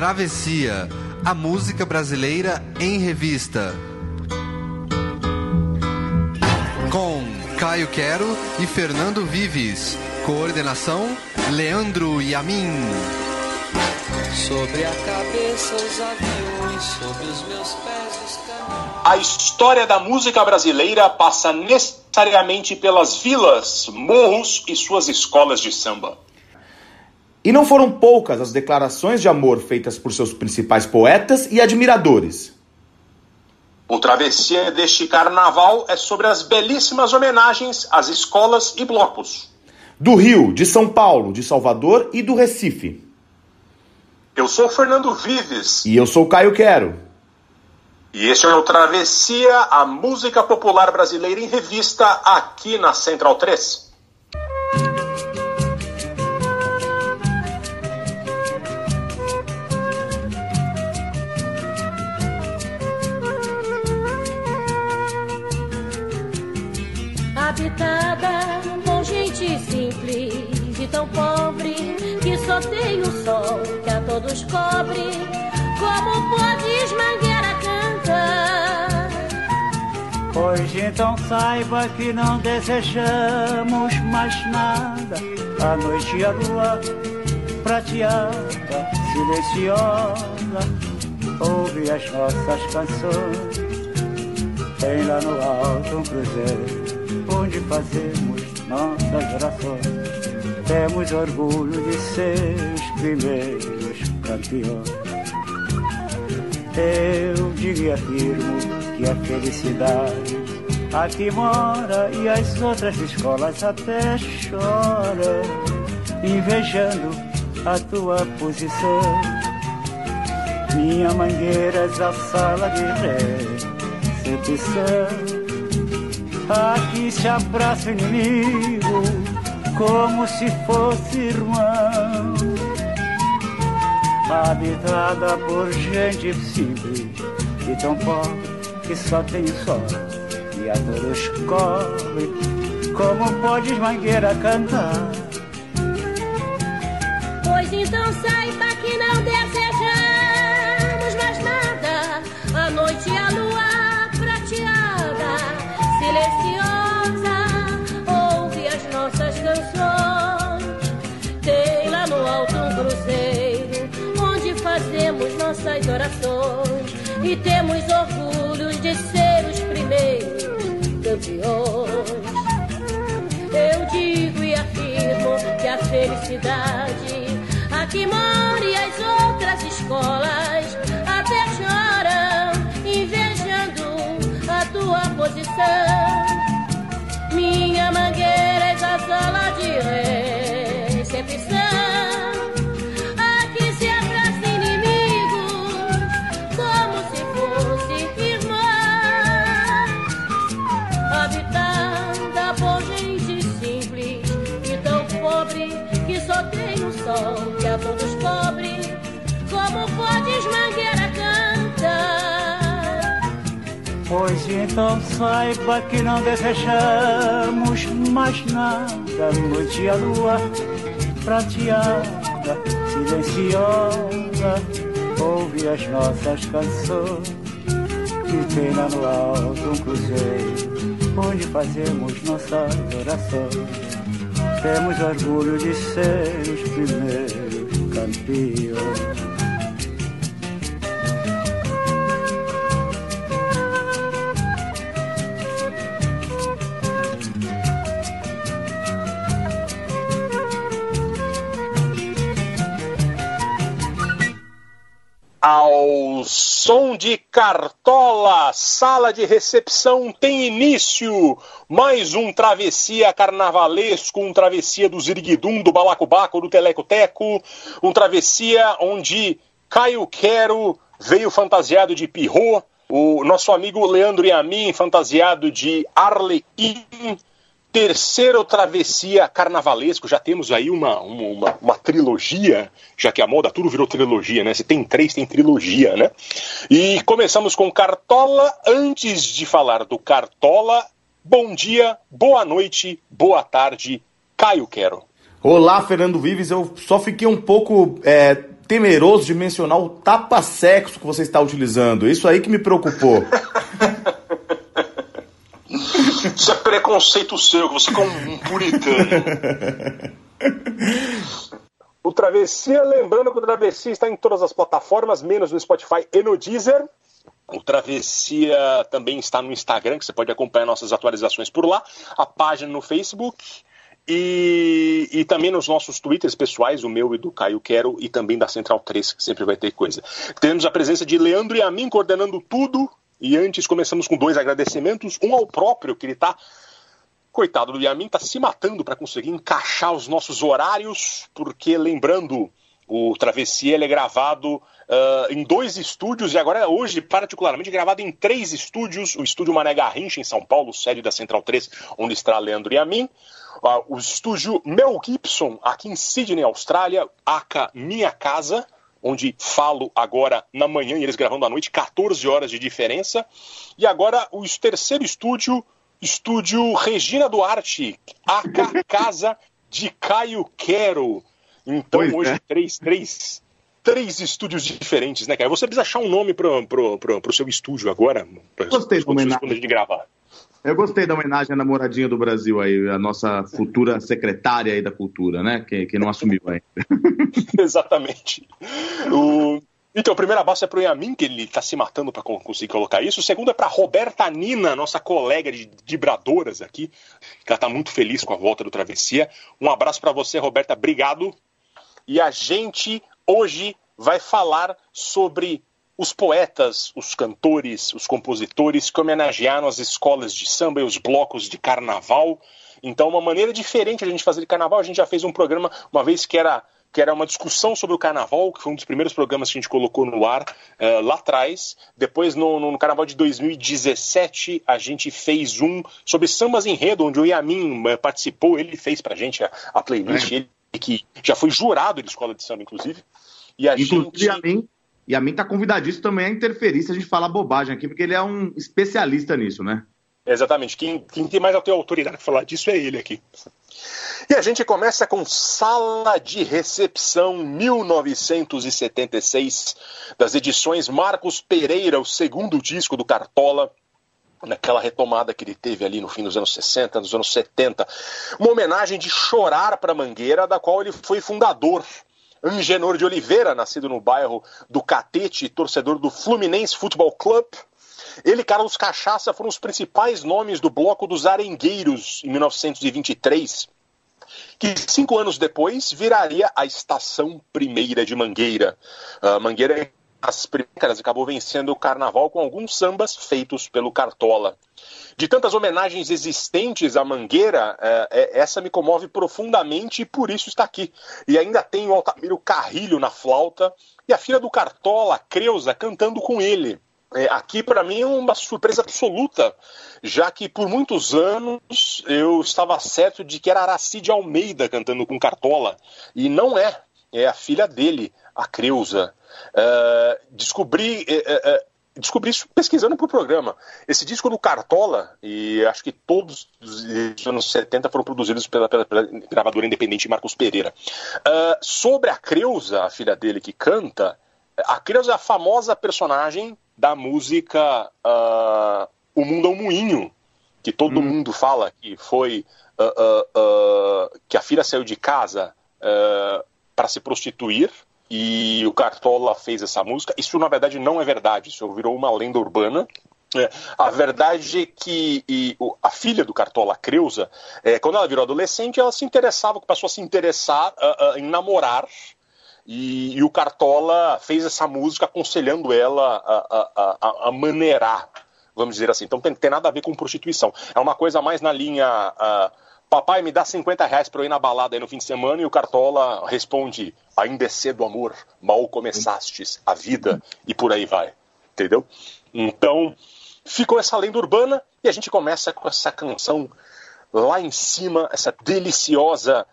Travessia, a música brasileira em revista. Com Caio Quero e Fernando Vives. Coordenação: Leandro Yamin. Sobre a cabeça os aviões, sobre os meus pés os caminhos. A história da música brasileira passa necessariamente pelas vilas, morros e suas escolas de samba. E não foram poucas as declarações de amor feitas por seus principais poetas e admiradores. O travessia deste carnaval é sobre as belíssimas homenagens às escolas e blocos. Do Rio, de São Paulo, de Salvador e do Recife. Eu sou Fernando Vives. E eu sou Caio Quero. E este é o Travessia, a música popular brasileira em revista, aqui na Central 3. Por gente simples e tão pobre que só tem o sol que a todos cobre. Como podes Mangueira cantar? Pois então saiba que não desejamos mais nada. A noite e a lua prateada, silenciosa, ouve as nossas canções. Tem lá no alto um cruzeiro fazemos nossas orações. Temos orgulho de ser os primeiros campeões. Eu digo e afirmo que a felicidade aqui mora e as outras escolas até choram, invejando a tua posição. Minha mangueira é a sala de recepção. Aqui se abraça o inimigo como se fosse irmão. Habitada por gente simples e tão pobre que só tem sol e a todos cobre. Como podes, mangueira, cantar? Pois então saiba que não desejamos mais nada. A noite e E temos orgulho de ser os primeiros campeões. Eu digo e afirmo que a felicidade aqui mora e as outras escolas até choram, invejando a tua posição. Minha mangueira é a sala de recepção. Pois então saiba que não desejamos mais nada. Noite e a lua prateada, silenciosa, ouve as nossas canções. E tem lá no alto um cruzeiro, onde fazemos nossas orações. Temos orgulho de ser os primeiros campeões. Ao som de Cartola, sala de recepção tem início. Mais um travessia carnavalesco, um travessia do Ziriguidum, do Balacobaco, do Telecoteco, um travessia onde Caio Quero veio fantasiado de Pirro, o nosso amigo Leandro Yamin fantasiado de Arlequim, terceiro travessia carnavalesco. Já temos aí uma, uma, uma, trilogia, já que a moda tudo virou trilogia, né? Se tem três, tem trilogia, né? E começamos com Cartola. Antes de falar do Cartola, bom dia, boa noite, boa tarde, Caio Quero. Olá, Fernando Vives. Eu só fiquei um pouco é, temeroso de mencionar o tapa-sexo que você está utilizando. Isso aí que me preocupou. Isso é preconceito seu, que você é um puritano. O Travessia, lembrando que o Travessia está em todas as plataformas, menos no Spotify e no Deezer. O Travessia também está no Instagram, que você pode acompanhar nossas atualizações por lá. A página no Facebook. E, e também nos nossos twitters pessoais, o meu e do Caio Quero, e também da Central 3, que sempre vai ter coisa. Temos a presença de Leandro e a mim coordenando tudo. E antes começamos com dois agradecimentos. Um ao próprio, que ele está Coitado do Yamin, está se matando para conseguir encaixar os nossos horários, porque lembrando, o Travessia é gravado uh, em dois estúdios e agora hoje, particularmente, gravado em três estúdios: o estúdio Mané Garrincha, em São Paulo, sede da Central 3, onde está Leandro Yamin. Uh, o estúdio Mel Gibson, aqui em Sydney, Austrália, ACA Minha Casa, onde falo agora na manhã e eles gravando à noite, 14 horas de diferença. E agora o terceiro estúdio Estúdio Regina Duarte, AK Casa de Caio Quero. Então, pois hoje, é. três, três, estúdios diferentes, né, Caio? Você precisa achar um nome pro, pro, pro, pro seu estúdio agora, pra, Gostei da homenagem. de gravar. Eu gostei da homenagem à namoradinha do Brasil aí, a nossa futura secretária aí da cultura, né? Que, que não assumiu ainda. Exatamente. O, então, o primeiro abraço é para o Yamin, que ele está se matando para conseguir colocar isso. O segundo é para Roberta Nina, nossa colega de vibradoras aqui, que ela está muito feliz com a volta do Travessia. Um abraço para você, Roberta, obrigado. E a gente hoje vai falar sobre os poetas, os cantores, os compositores que homenagearam as escolas de samba e os blocos de carnaval. Então, uma maneira diferente de a gente fazer de carnaval, a gente já fez um programa uma vez que era que era uma discussão sobre o carnaval, que foi um dos primeiros programas que a gente colocou no ar uh, lá atrás. Depois, no, no, carnaval de 2017, a gente fez um sobre sambas enredo, onde o Yamin uh, participou, ele fez pra gente a, a playlist, é. ele que já foi jurado de escola de samba, inclusive. E a inclusive, gente. Yamin, Yamin tá convidadíssimo também a interferir se a gente falar bobagem aqui, porque ele é um especialista nisso, né? Exatamente. Quem, quem tem mais a ter autoridade para falar disso é ele aqui. E a gente começa com Sala de Recepção 1976, das edições Marcos Pereira, o segundo disco do Cartola, naquela retomada que ele teve ali no fim dos anos 60, nos anos 70. Uma homenagem de chorar para Mangueira, da qual ele foi fundador. Angenor de Oliveira, nascido no bairro do Catete, torcedor do Fluminense Futebol Club, ele e Carlos Cachaça foram os principais nomes do Bloco dos Arengueiros em 1923, que cinco anos depois viraria a Estação Primeira de Mangueira. Uh, Mangueira as primeiras acabou vencendo o carnaval com alguns sambas feitos pelo Cartola. De tantas homenagens existentes à Mangueira, é, é, essa me comove profundamente e por isso está aqui. E ainda tem o Altamiro Carrilho na flauta e a filha do Cartola, Creuza, cantando com ele. É, aqui, para mim, é uma surpresa absoluta, já que por muitos anos eu estava certo de que era Aracide Almeida cantando com Cartola, e não é. É a filha dele, a Creuza. Uh, descobri, uh, uh, descobri isso pesquisando para o programa. Esse disco do Cartola, e acho que todos os anos 70 foram produzidos pela, pela, pela gravadora independente Marcos Pereira. sobre a Creuza, a filha dele que canta, a Creuza é a famosa personagem da música uh, O Mundo é um Moinho, que todo hum. mundo fala que foi uh, uh, que a filha saiu de casa para se prostituir e o Cartola fez essa música. Isso na verdade não é verdade, isso virou uma lenda urbana. É, a verdade é que e, o, a filha do Cartola, Creuza, é, quando ela virou adolescente, ela se interessava, passou a se interessar uh, uh, em namorar e, e, o Cartola fez essa música aconselhando ela a, a, a, a maneirar, vamos dizer assim. Então tem, tem, nada a ver com prostituição. É uma coisa mais na linha. Uh, Papai, me dá 50 reais para eu ir na balada aí no fim de semana, e o Cartola responde: Ainda é cedo, amor, mal começastes a vida, e por aí vai. Entendeu? Então, ficou essa lenda urbana, e a gente começa com essa canção lá em cima, essa deliciosa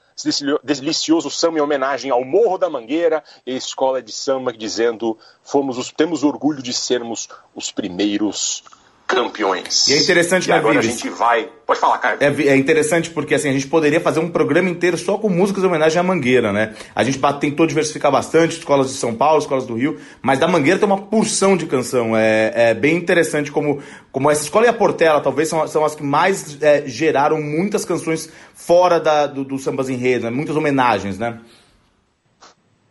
delicioso samba em homenagem ao Morro da Mangueira e a escola de samba dizendo fomos os, temos orgulho de sermos os primeiros campeões. E é interessante, e né, agora Vives? a gente vai. Pode falar, Caio. É, é, interessante porque assim, a gente poderia fazer um programa inteiro só com músicas em homenagem à Mangueira, né? A gente tentou diversificar bastante, escolas de São Paulo, escolas do Rio, mas da Mangueira tem uma porção de canção. É, é bem interessante como, como essa escola e a Portela talvez são, são as que mais é, geraram muitas canções fora da, do, do sambas enredo, né? muitas homenagens, né?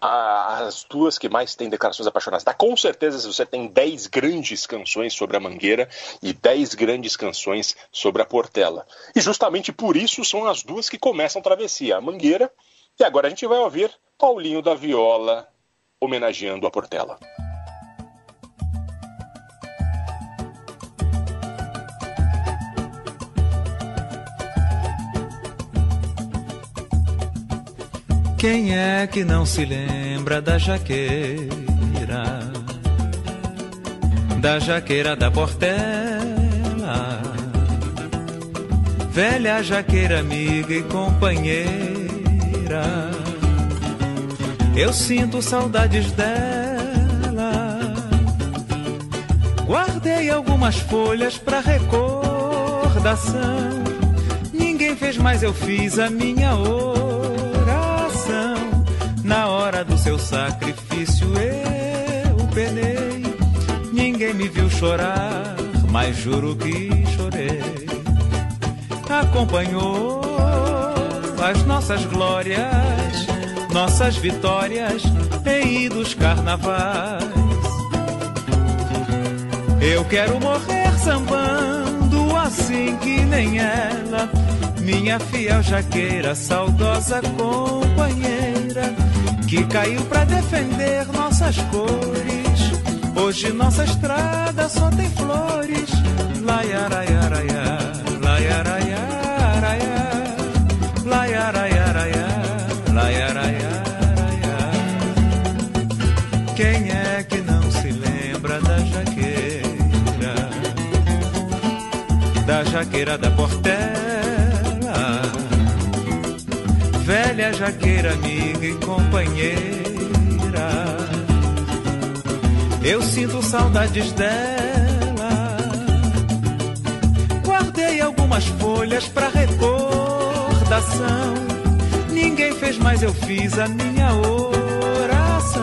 As duas que mais têm declarações apaixonadas. Tá? Com certeza, se você tem 10 grandes canções sobre a Mangueira e 10 grandes canções sobre a Portela. E justamente por isso são as duas que começam a travessia, a Mangueira, e agora a gente vai ouvir Paulinho da Viola homenageando a Portela. Quem é que não se lembra da jaqueira? Da jaqueira da Portela, velha jaqueira amiga e companheira. Eu sinto saudades dela. Guardei algumas folhas pra recordação. Ninguém fez, mas eu fiz a minha oração. Hora do seu sacrifício eu penei. Ninguém me viu chorar, mas juro que chorei. Acompanhou as nossas glórias, nossas vitórias em idos carnavais. Eu quero morrer sambando assim que nem ela, minha fiel jaqueira, saudosa companheira, que caiu pra defender nossas cores. Hoje nossa estrada só tem flores. Laiaraiaraia, laiaraiaraia, laiaraiaraia, laiaraiaraia. Quem é que não se lembra da jaqueira? Da jaqueira da Portela, velha jaqueira, amiga e companheira. Eu sinto saudades dela. Guardei algumas folhas pra recordação. Ninguém fez, mas eu fiz a minha oração.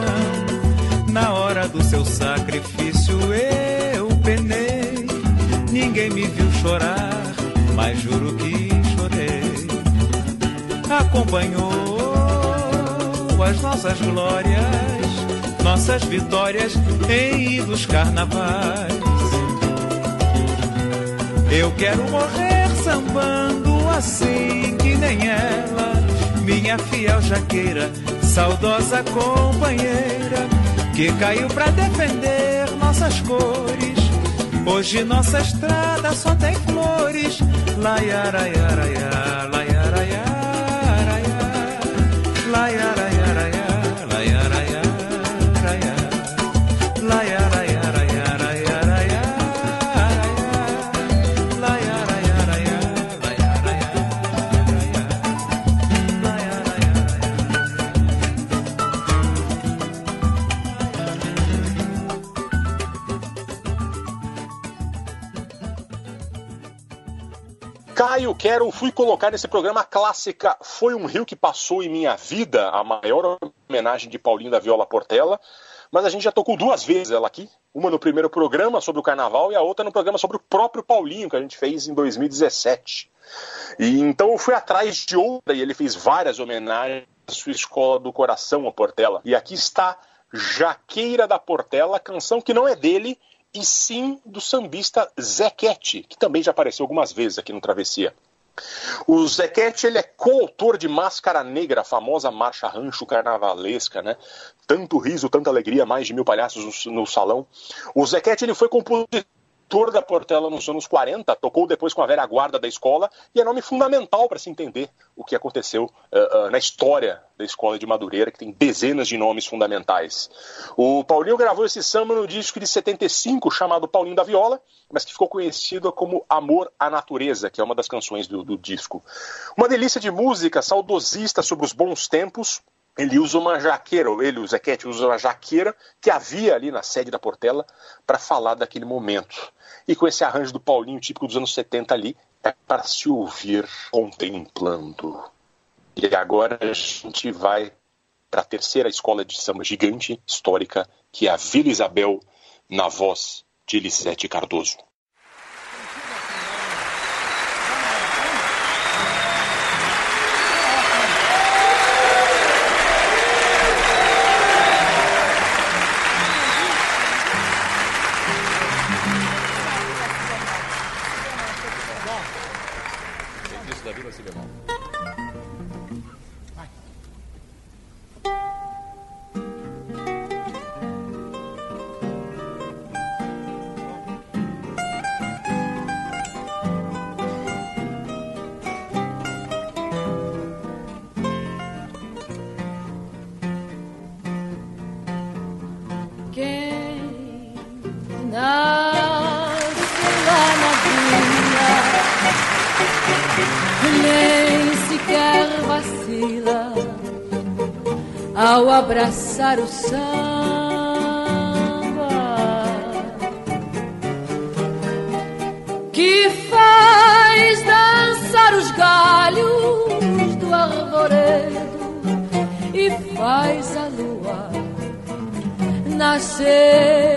Na hora do seu sacrifício eu penei. Ninguém me viu chorar, mas juro que. Acompanhou as nossas glórias nossas vitórias em idos carnavais. Eu quero morrer sambando assim que nem ela, minha fiel jaqueira, saudosa companheira, que caiu pra defender nossas cores. Hoje nossa estrada só tem flores. Laiaraiaraia, laiaraiaraia, laiaraiaraia, Quero fui colocar nesse programa clássica Foi um Rio que Passou em Minha Vida, a maior homenagem de Paulinho da Viola Portela. Mas a gente já tocou duas vezes ela aqui. Uma no primeiro programa sobre o carnaval e a outra no programa sobre o próprio Paulinho, que a gente fez em 2017. E então eu fui atrás de outra e ele fez várias homenagens à sua escola do coração, a Portela. E aqui está Jaqueira da Portela, canção que não é dele, e sim do sambista Zequete, que também já apareceu algumas vezes aqui no Travessia. O Zequete ele é coautor de Máscara Negra, a famosa marcha rancho carnavalesca, né? Tanto riso, tanta alegria, mais de mil palhaços no, no salão. O Zequete ele foi compositor da Portela nos anos 40, tocou depois com a velha guarda da escola e é nome fundamental para se entender o que aconteceu uh, uh, na história da escola de Madureira, que tem dezenas de nomes fundamentais. O Paulinho gravou esse samba no disco de 75, chamado Paulinho da Viola, mas que ficou conhecido como Amor à Natureza, que é uma das canções do, do disco. Uma delícia de música, saudosista sobre os bons tempos, ele usa uma jaqueira, ou ele, o Zequete, usa uma jaqueira que havia ali na sede da Portela para falar daquele momento. E com esse arranjo do Paulinho, típico dos anos 70 ali, é para se ouvir contemplando. E agora a gente vai para a terceira escola de samba gigante, histórica, que é a Vila Isabel, na voz de Elisete Cardoso. Abraçar o samba. Que faz dançar os galhos do arvoredo e faz a lua nascer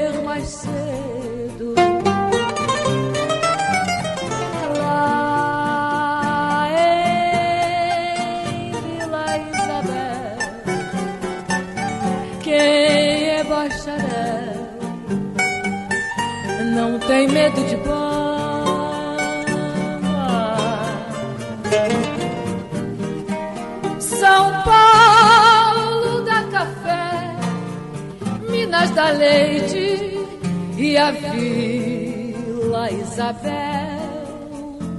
da Leite e a Vila Isabel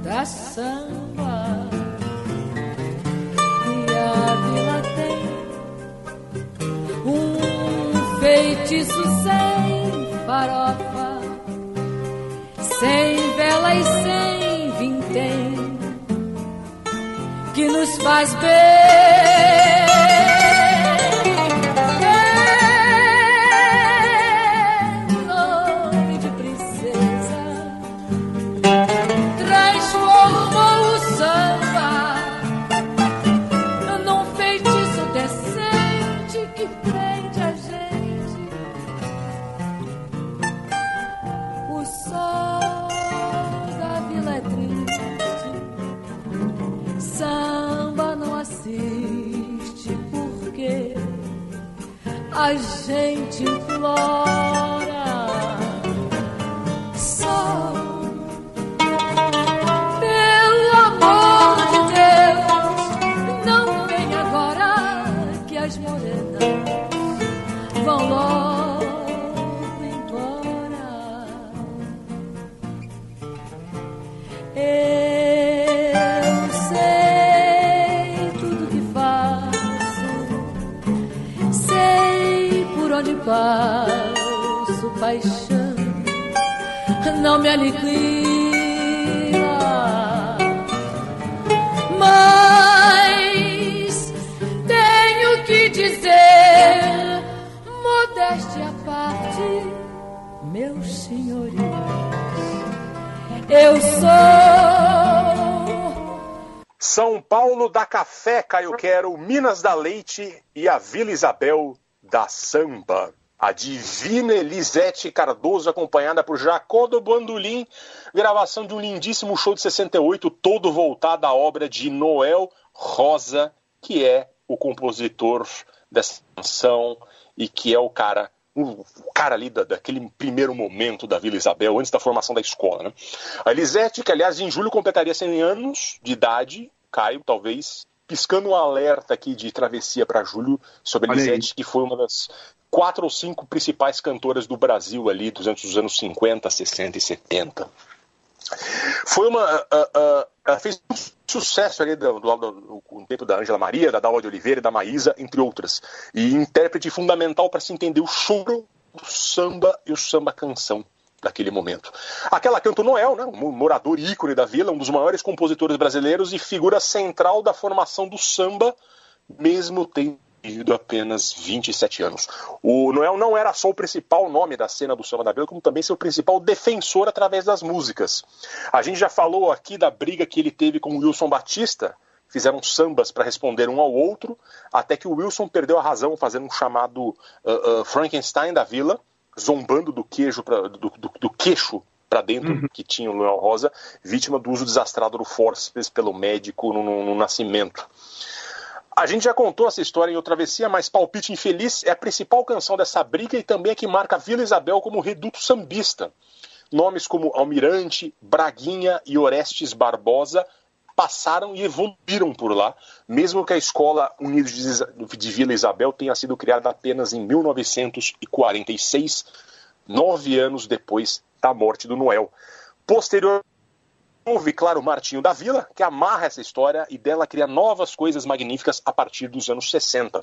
da Samba. E a vila tem um feitiço sem farofa, sem vela e sem vintém, que nos faz bem. A gente não me aniquila, mas tenho que dizer, modéstia à parte, meus senhores, eu sou São Paulo da Café, Caio Quero, Minas da Leite e a Vila Isabel da Samba. A divina Elisete Cardoso, acompanhada por Jacó do Bandolim, gravação de um lindíssimo show de 68, todo voltado à obra de Noel Rosa, que é o compositor dessa canção e que é o cara o cara ali da, daquele primeiro momento da Vila Isabel, antes da formação da escola. Né? A Elisete, que aliás em julho completaria 100 anos de idade, Caio, talvez piscando um alerta aqui de travessia para julho sobre a. Elisete, que foi uma das quatro ou cinco principais cantoras do Brasil ali durante os anos 50, 60 e 70. Foi uma. ah, ela fez um sucesso ali do, do, do- no tempo da Ângela Maria, da Dalva de Oliveira da Maísa, entre outras. E intérprete fundamental para se entender o choro, o samba e o samba canção daquele momento. Aquela Canto Noel, né, um morador ícone da vila, um dos maiores compositores brasileiros e figura central da formação do samba, mesmo tendo vivido apenas 27 anos. O Noel não era só o principal nome da cena do Samba da Vila, como também seu principal defensor através das músicas. A gente já falou aqui da briga que ele teve com o Wilson Batista, fizeram sambas para responder um ao outro, até que o Wilson perdeu a razão fazendo um chamado uh, uh, Frankenstein da Vila, zombando do queijo pra, do, do, do queixo para dentro uhum. que tinha o Noel Rosa, vítima do uso desastrado do forceps pelo médico no, no, no nascimento. A gente já contou essa história em outra travessia, mas Palpite Infeliz é a principal canção dessa briga e também a que marca Vila Isabel como reduto sambista. Nomes como Almirante, Braguinha e Orestes Barbosa passaram e evoluíram por lá, mesmo que a Escola Unidos de Vila Isabel tenha sido criada apenas em 1946, nove anos depois da morte do Noel. Posterior Houve, claro, Martinho da Vila, que amarra essa história e dela cria novas coisas magníficas a partir dos anos 60.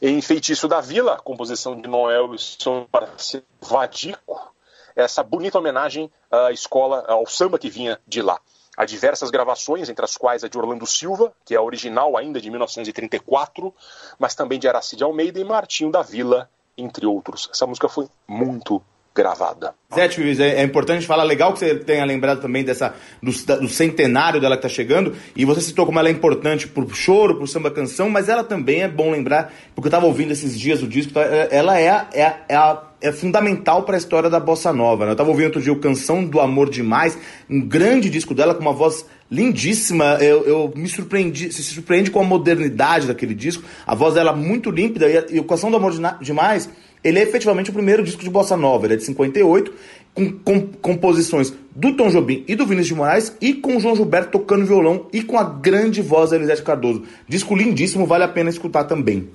Em Feitiço da Vila, composição de Noel e Vadico, essa bonita homenagem à escola, ao samba que vinha de lá. Há diversas gravações, entre as quais a de Orlando Silva, que é a original ainda de 1934, mas também de Aracide Almeida e Martinho da Vila, entre outros. Essa música foi muito gravada. Zé, é, é importante falar, legal que você tenha lembrado também dessa do, do, centenário dela que está chegando, e você citou como ela é importante pro choro, pro samba canção, mas ela também é bom lembrar, porque eu estava ouvindo esses dias o disco, tá, é, ela é, é, é, a, é fundamental para a história da bossa nova. Né? Eu estava ouvindo outro dia o Canção do Amor Demais, um grande disco dela com uma voz lindíssima. Eu, eu me surpreendi, se surpreende com a modernidade daquele disco. A voz dela muito límpida e, e o Canção do Amor Demais ele é efetivamente o primeiro disco de bossa nova, ele é de 58, com, com composições do Tom Jobim e do Vinícius de Moraes, e com o João Gilberto tocando violão e com a grande voz da Elisete Cardoso. Disco lindíssimo, vale a pena escutar também.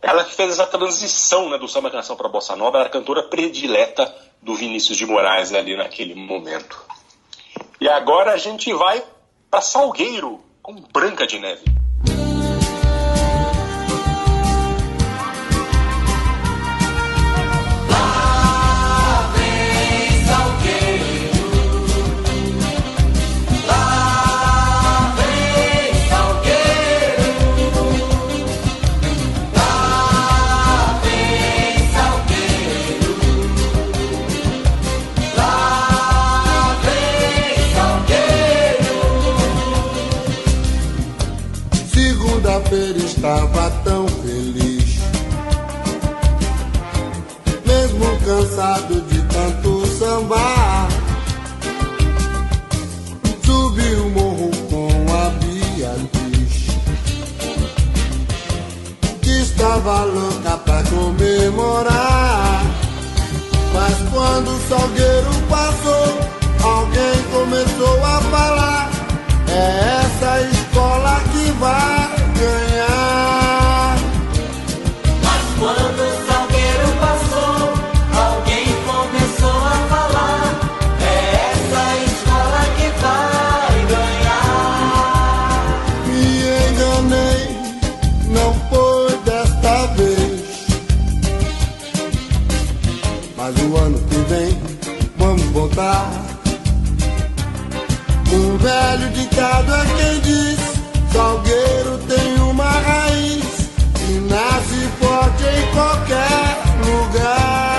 Ela que fez essa transição né, do samba canção para bossa nova, era a cantora predileta do Vinícius de Moraes ali naquele momento. E agora a gente vai para Salgueiro com Branca de Neve. Estava louca pra comemorar. Mas quando o salgueiro passou, alguém começou a falar. É essa escola que vai voltar. Um velho ditado é quem diz: Salgueiro tem uma raiz que nasce forte em qualquer lugar.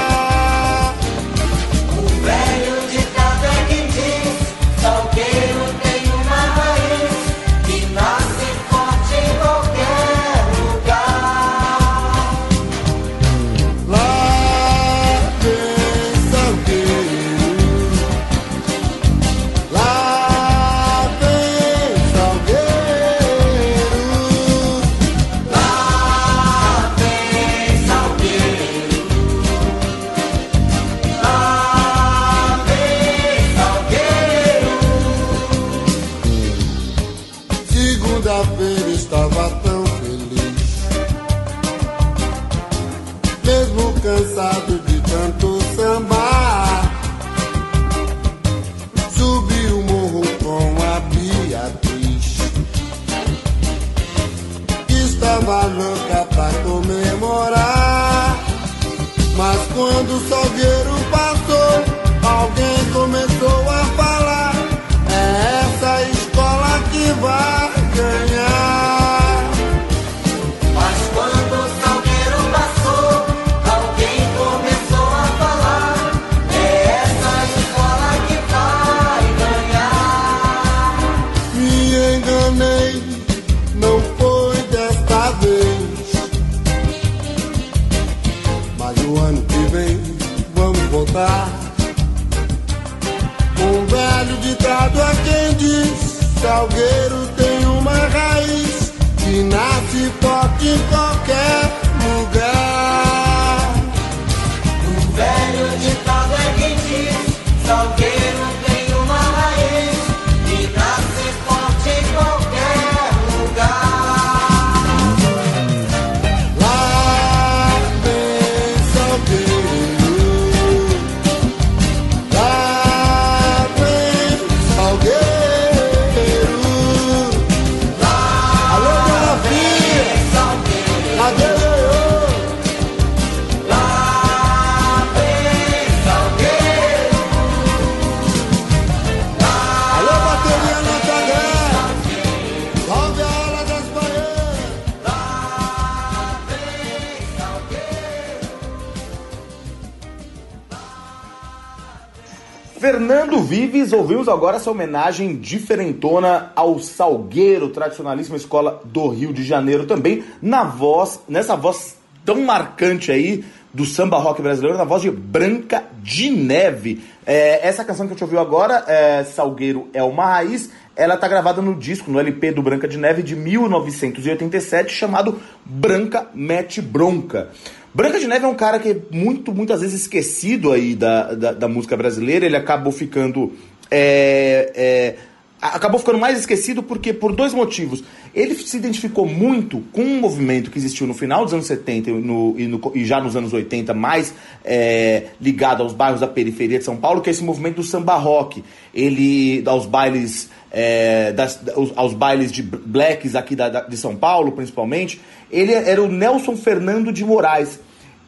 Fernando Vives, ouvimos agora essa homenagem diferentona ao Salgueiro, tradicionalíssima escola do Rio de Janeiro, também na voz, nessa voz tão marcante aí do samba rock brasileiro, na voz de Branca de Neve. É, essa canção que a gente ouviu agora, é, Salgueiro é uma raiz, ela tá gravada no disco, no LP do Branca de Neve de 1987, chamado Branca Mete Bronca. Branca de Neve é um cara que é muito, muitas vezes esquecido aí da, da, da música brasileira. Ele acabou ficando. é, é, acabou ficando mais esquecido porque por dois motivos. Ele se identificou muito com um movimento que existiu no final dos anos 70 e, no- e no- e já nos anos 80, mais é, ligado aos bairros da periferia de São Paulo, que é esse movimento do samba rock. Ele, aos bailes é, das- aos, aos bailes de blacks aqui da- da- de São Paulo, principalmente, ele era o Nelson Fernando de Moraes,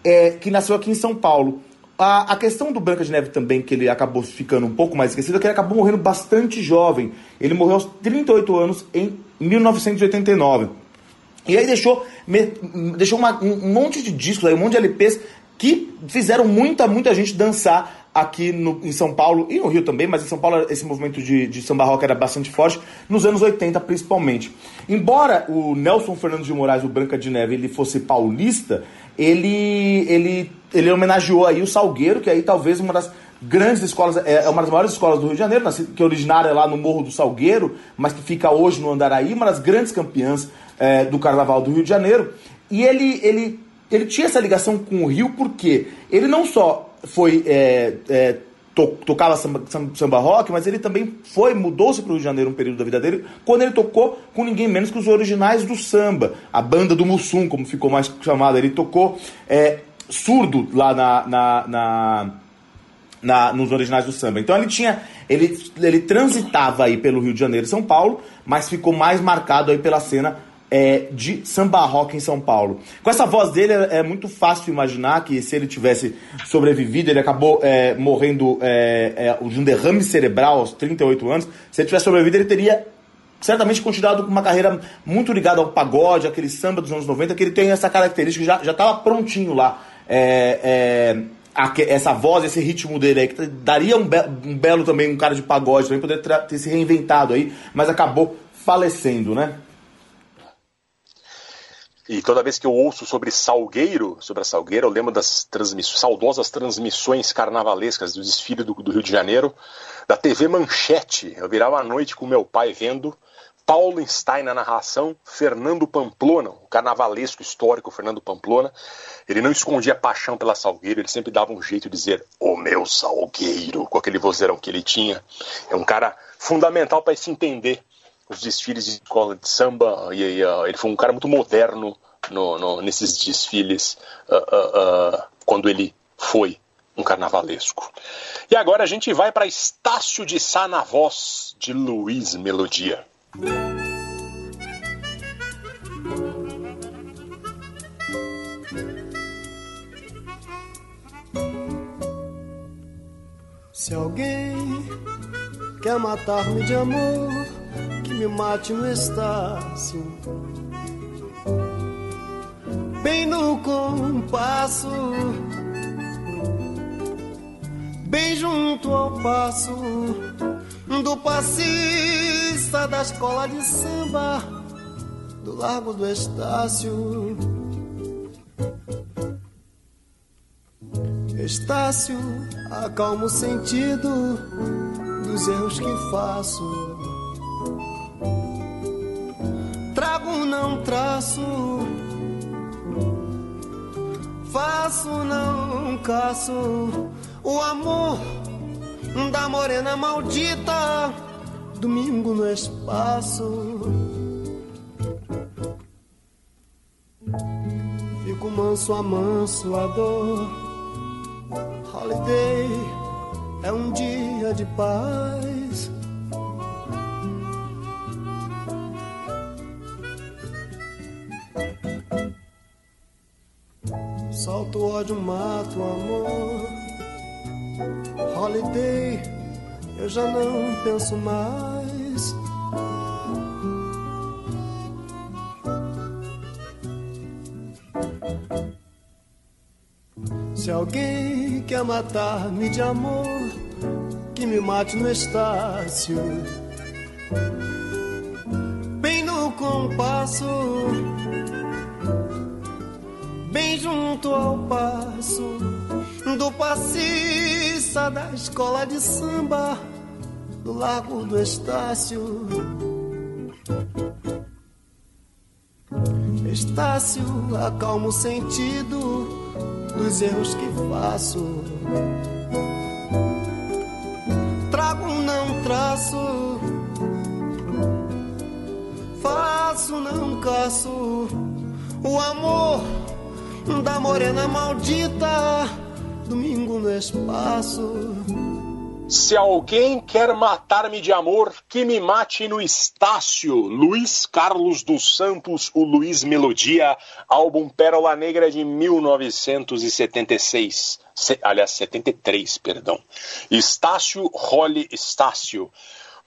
é, que nasceu aqui em São Paulo. A, a questão do Branca de Neve também, que ele acabou ficando um pouco mais esquecido, é que ele acabou morrendo bastante jovem. Ele morreu aos 38 anos em 1989. E aí deixou, me- deixou uma- um monte de discos, aí, um monte de LPs que fizeram muita, muita gente dançar aqui no- em São Paulo e no Rio também, mas em São Paulo esse movimento de, de samba rock era bastante forte, nos anos 80 principalmente. Embora o Nelson Fernandes de Moraes, o Branca de Neve, ele fosse paulista, ele, ele, ele homenageou aí o Salgueiro, que aí talvez uma das grandes escolas, é é uma das maiores escolas do Rio de Janeiro, que é originária lá no Morro do Salgueiro, mas que fica hoje no Andaraí, uma das grandes campeãs é, do Carnaval do Rio de Janeiro. E ele, ele, ele tinha essa ligação com o Rio porque ele não só foi é, é, to- tocava samba, samba, samba rock, mas ele também foi mudou-se para o Rio de Janeiro um período da vida dele quando ele tocou com ninguém menos que os originais do samba, a banda do Mussum, como ficou mais chamada. Ele tocou é, surdo lá na- na- na na- nos originais do samba. Então ele tinha. Ele, ele transitava aí pelo Rio de Janeiro e São Paulo, mas ficou mais marcado aí pela cena é, de samba rock em São Paulo. Com essa voz dele é, é muito fácil imaginar que se ele tivesse sobrevivido, ele acabou é, morrendo é, é, de um derrame cerebral aos 38 anos. Se ele tivesse sobrevivido, ele teria certamente continuado com uma carreira muito ligada ao pagode, aquele samba dos anos 90, que ele tem essa característica, já estava prontinho lá. É, aque- essa voz, esse ritmo dele aí, que daria um, be- um belo também, um cara de pagode também, poderia ter se reinventado aí, mas acabou falecendo, né? E toda vez que eu ouço sobre Salgueiro, sobre a Salgueira, eu lembro das transmissões, saudosas transmissões carnavalescas do desfile do, do Rio de Janeiro, da TV Manchete. Eu virava à noite com meu pai vendo Paulo Stein na narração, Fernando Pamplona, o carnavalesco histórico Fernando Pamplona. Ele não escondia paixão pela Salgueiro, ele sempre dava um jeito de dizer o meu Salgueiro, com aquele vozeirão que ele tinha. É um cara fundamental para se entender os desfiles de escola de samba e, e, uh, ele foi um cara muito moderno no, no- nesses desfiles uh, quando ele foi um carnavalesco. E agora a gente vai para Estácio de Sá na voz de Luiz Melodia. Se alguém quer matar-me de amor, que me mate no Estácio. Bem no compasso, bem junto ao passo do passista da escola de samba do Largo do Estácio. Estácio, acalma o sentido dos erros que faço. Não traço, faço não caço o amor da morena maldita, domingo no espaço. Fico manso, amanso a dor. Holiday é um dia de paz. Eu já não penso mais. Se alguém quer matar-me de amor, que me mate no Estácio. Bem no compasso, bem junto ao passo do da escola de samba do Lago do Estácio. Estácio acalma o sentido dos erros que faço. Trago, não traço, faço, não caço o amor da morena maldita, domingo no espaço. Se alguém quer matar-me de amor, que me mate no Estácio. Luiz Carlos dos Santos, o Luiz Melodia, álbum Pérola Negra de 1976. Se, aliás, 73, perdão. Estácio Role Estácio.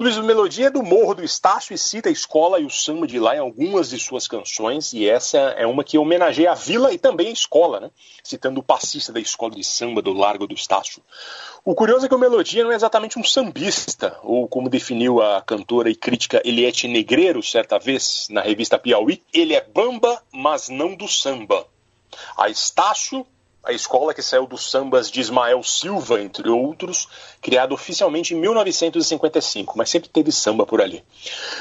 Luiz Melodia é do Morro do Estácio e cita a escola e o samba de lá em algumas de suas canções, e essa é uma que homenageia a vila e também a escola, né? citando o passista da escola de samba do Largo do Estácio. O curioso é que o Melodia não é exatamente um sambista, ou como definiu a cantora e crítica Eliette Negreiro certa vez na revista Piauí, ele é bamba, mas não do samba. A Estácio a escola que saiu dos sambas de Ismael Silva, entre outros, criada oficialmente em 1955, mas sempre teve samba por ali.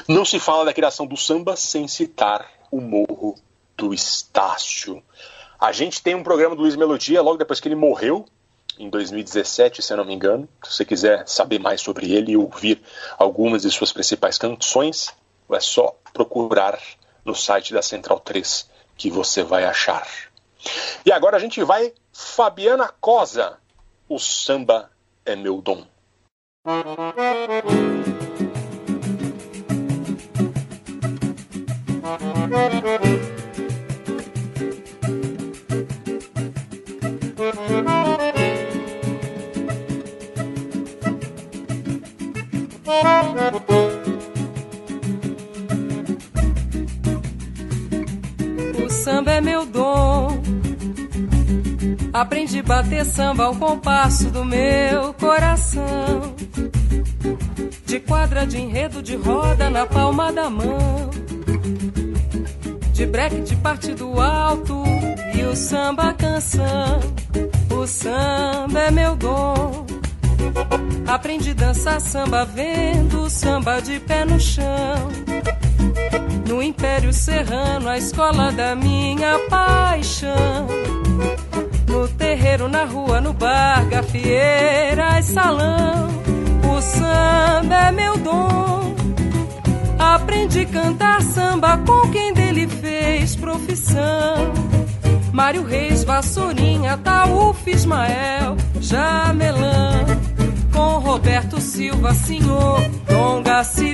Não se fala da criação do samba sem citar o Morro do Estácio. A gente tem um programa do Luiz Melodia logo depois que ele morreu, em 2017, se eu não me engano. Se você quiser saber mais sobre ele e ouvir algumas de suas principais canções, é só procurar no site da Central 3 que você vai achar. E agora a gente vai Fabiana Cosa. O samba é meu dom. O samba é meu dom. Aprendi a bater samba ao compasso do meu coração. De quadra de enredo de roda na palma da mão. De breque de partido alto e o samba canção. O samba é meu dom. Aprendi a dançar samba vendo o samba de pé no chão. No Império Serrano, a escola da minha paixão. No terreiro, na rua, no bar, gafieira e salão. O samba é meu dom. Aprendi a cantar samba com quem dele fez profissão. Mário Reis, Vassourinha, Taúf, Ismael, Jamelão. Com Roberto Silva, Senhor, Dom Gaciro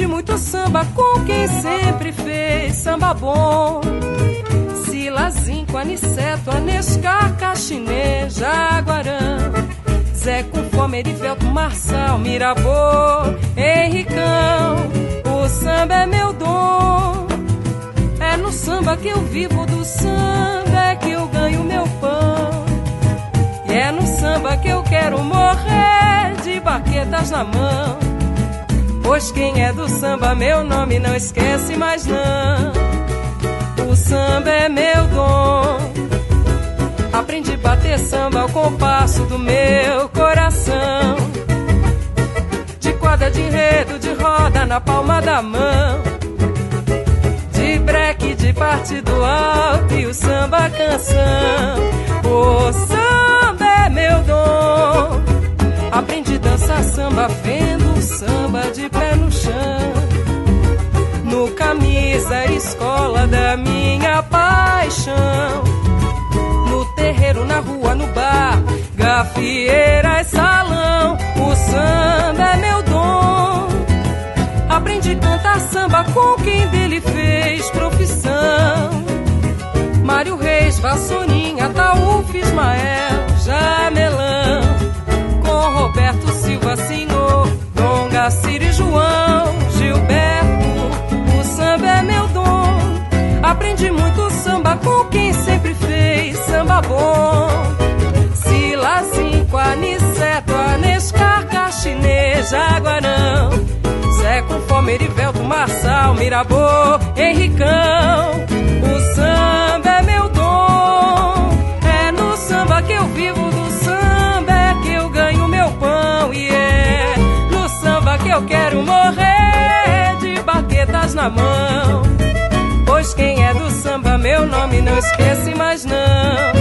Aprendi muito samba com quem sempre fez samba bom. Silazinho, Aniceto, Anescar, Caxinê, Jaguarão. Zé com fome, Erivelto, Marçal, Mirabô, Henricão. O samba é meu dom. É no samba que eu vivo, do samba é que eu ganho meu pão. E é no samba que eu quero morrer de baquetas na mão. Pois quem é do samba, meu nome não esquece mais não. O samba é meu dom. Aprendi a bater samba ao compasso do meu coração. De quadra de enredo de roda na palma da mão. De breque de partido alto e o samba canção. O samba é meu dom. Aprendi a dançar samba vendo samba de pé no chão. No camisa, escola da minha paixão. No terreiro, na rua, no bar, gafieira e salão. O samba é meu dom. Aprendi cantar samba com quem dele fez profissão. Mário Reis, Vassourinha, Taúf, Ismael, Jamelão. Roberto Silva, Senhor, Dom e João, Gilberto. O samba é meu dom. Aprendi muito samba com quem sempre fez samba bom. Sila, Cinco, Aniceto, Anescar, Caxinê, Jaguarão. Zé com fome, Erivelto, Marçal, Mirabô, Henricão. O samba eu quero morrer de baquetas na mão. Pois quem é do samba, meu nome não esquece mais não.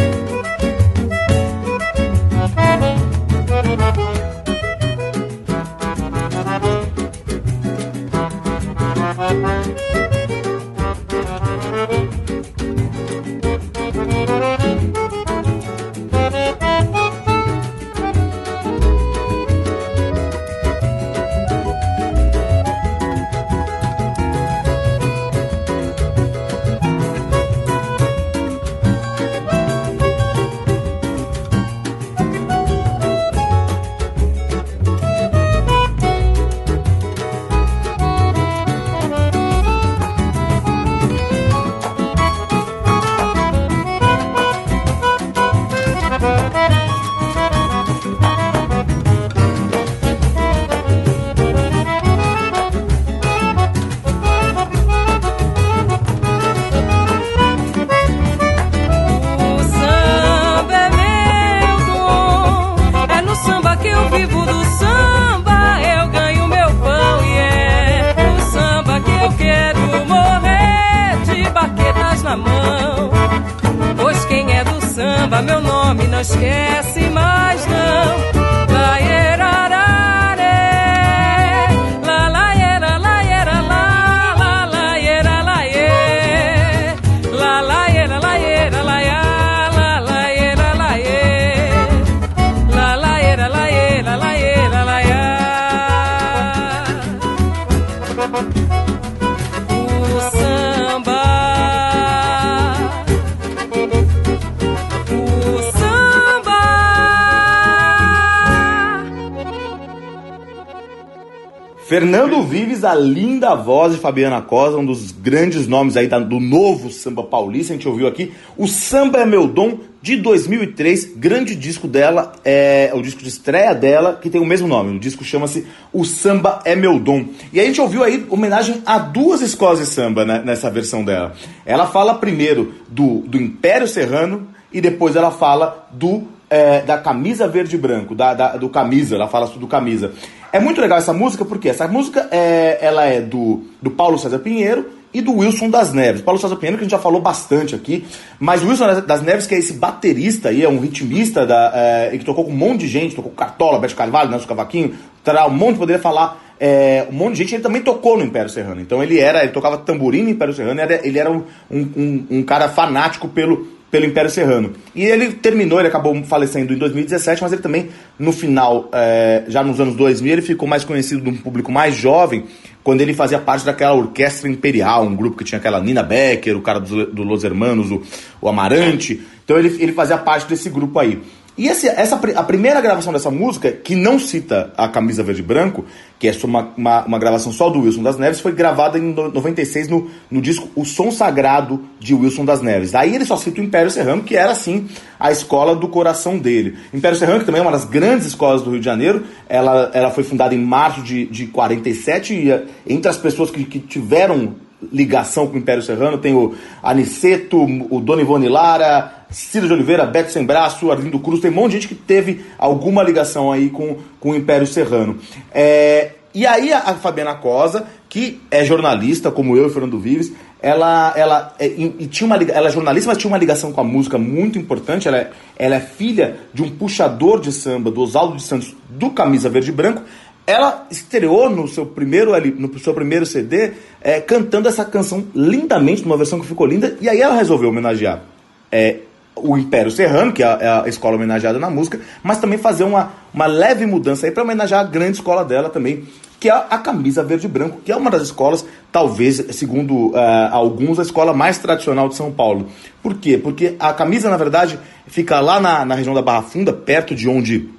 Vives, a linda voz de Fabiana Cosa, um dos grandes nomes aí do novo samba paulista, a gente ouviu aqui. O Samba é Meu Dom, de 2003, grande disco dela, é o disco de estreia dela, que tem o mesmo nome. O disco chama-se O Samba é Meu Dom. E a gente ouviu aí homenagem a duas escolas de samba né, nessa versão dela. Ela fala primeiro do, do Império Serrano e depois ela fala do é, da camisa verde e branco, da, da- do camisa, ela fala do camisa. É muito legal essa música, porque essa música é, ela é do, do Paulo César Pinheiro e do Wilson das Neves. Paulo César Pinheiro, que a gente já falou bastante aqui, mas o Wilson das Neves, que é esse baterista aí, é um ritmista da, é, que tocou com um monte de gente, tocou com Cartola, Beto Carvalho, Nelson Cavaquinho, terá um monte, poderia falar é, um monte de gente, ele também tocou no Império Serrano. Então ele era, ele tocava tamborim no Império Serrano, era- ele era um, um- um cara fanático pelo, pelo Império Serrano. E ele terminou, ele acabou falecendo em 2017, mas ele também, no final, é, já nos anos 2000, ele ficou mais conhecido de um público mais jovem, quando ele fazia parte daquela Orquestra Imperial, um grupo que tinha aquela Nina Becker, o cara do, do Los Hermanos, o, o Amarante. Então ele, ele fazia parte desse grupo aí. E esse, essa, a primeira gravação dessa música, que não cita a camisa verde e branco, que é uma, uma, uma gravação só do Wilson das Neves, foi gravada em no- 96 no, no disco O Som Sagrado de Wilson das Neves. Daí ele só cita o Império Serrano, que era, assim, a escola do coração dele. Império Serrano, que também é uma das grandes escolas do Rio de Janeiro, ela, ela foi fundada em março de, de 47, e eh, entre as pessoas que, que tiveram ligação com o Império Serrano, tem o Aniceto, o Dona Ivone Lara, Ciro de Oliveira, Beto Sem Braço, Arlindo Cruz, tem um monte de gente que teve alguma ligação aí com, com o Império Serrano. É, E aí a, a Fabiana Cosa, que é jornalista, como eu e Fernando Vives, ela, ela, é, e, tinha uma, ela é jornalista, mas tinha uma ligação com a música muito importante. Ela é, ela é filha de um puxador de samba, do Oswaldo de Santos, do Camisa Verde e Branco. Ela estreou no seu primeiro, no seu primeiro CD é, cantando essa canção lindamente, numa versão que ficou linda, e aí ela resolveu homenagear é, o Império Serrano, que é a, é escola homenageada na música, mas também fazer uma, uma leve mudança aí para homenagear a grande escola dela também, que é a Camisa Verde e Branco, que é uma das escolas, talvez, segundo eh, alguns, a escola mais tradicional de São Paulo. Por quê? Porque a camisa, na verdade, fica lá na, na região da Barra Funda, perto de onde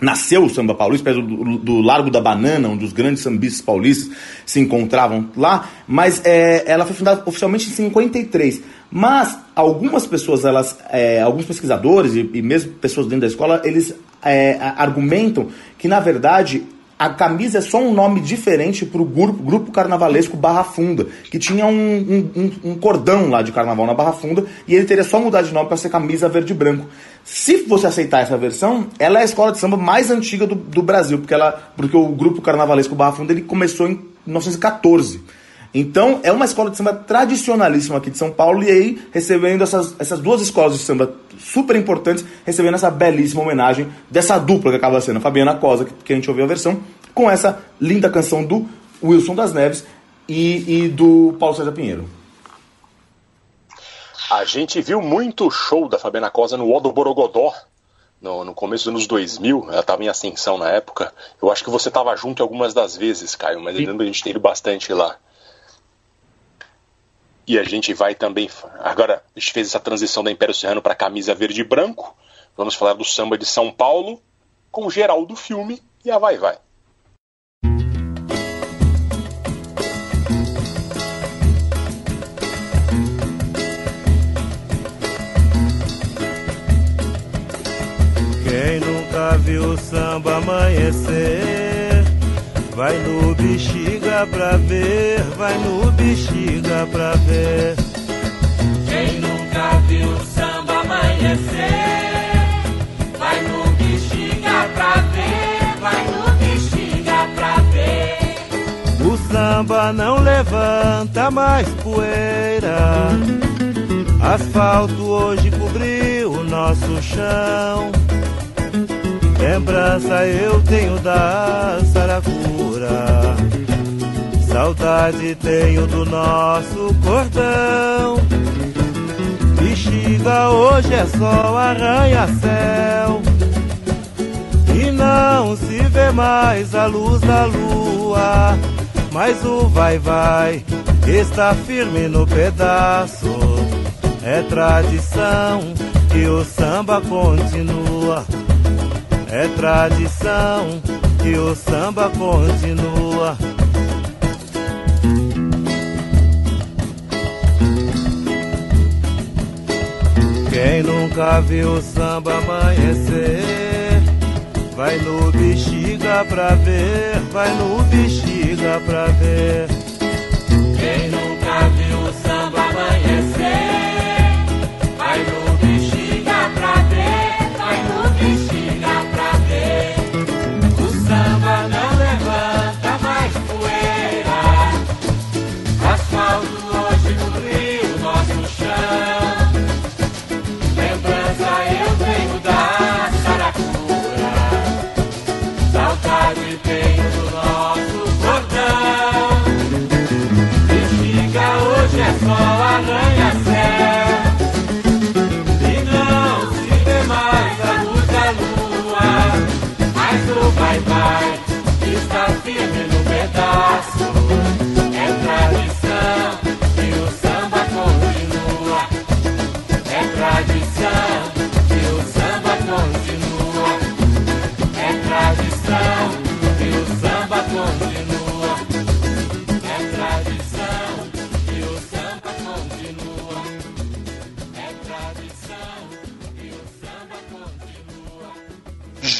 nasceu o samba paulista, perto do, do Largo da Banana, onde os grandes sambistas paulistas se encontravam lá, mas é, ela foi fundada oficialmente em 53. Mas algumas pessoas, elas, é, alguns pesquisadores e, e mesmo pessoas dentro da escola, eles é, argumentam que, na verdade, a camisa é só um nome diferente para o grupo, grupo carnavalesco Barra Funda, que tinha um, um- um- cordão lá de carnaval na Barra Funda, e ele teria só mudado de nome para ser camisa verde e branco. Se você aceitar essa versão, ela é a escola de samba mais antiga do, do Brasil, porque, ela, porque o grupo carnavalesco Barra Funda ele começou em 1914. Então, é uma escola de samba tradicionalíssima aqui de São Paulo, e aí recebendo essas, essas duas escolas de samba super importantes, recebendo essa belíssima homenagem dessa dupla que acaba sendo a Fabiana Cosa, que, que a gente ouviu a versão, com essa linda canção do Wilson das Neves e, e do Paulo César Pinheiro. A gente viu muito show da Fabiana Cosa no Odo Borogodó, no, no começo dos anos 2000, ela estava em ascensão na época. Eu acho que você estava junto algumas das vezes, Caio, mas eu lembro que a gente ter ido bastante lá. E a gente vai também. Agora, a gente fez essa transição da Império Serrano para camisa verde e branco. Vamos falar do samba de São Paulo, com geral do filme e a Vai Vai. Quem nunca viu o samba amanhecer, vai no bexiga pra ver, vai no bexiga pra ver. Quem nunca viu o samba amanhecer, vai no bexiga pra ver, vai no bexiga pra ver. O samba não levanta mais poeira. Asfalto hoje cobriu o nosso chão. Lembrança eu tenho da Saracura. Saudade tenho do nosso cordão. Bexiga hoje é só arranha-céu. E não se vê mais a luz da lua. Mas o vai-vai está firme no pedaço. É tradição que o samba continua. É tradição que o samba continua. Quem nunca viu o samba amanhecer, vai no bexiga pra ver, vai no bexiga pra ver.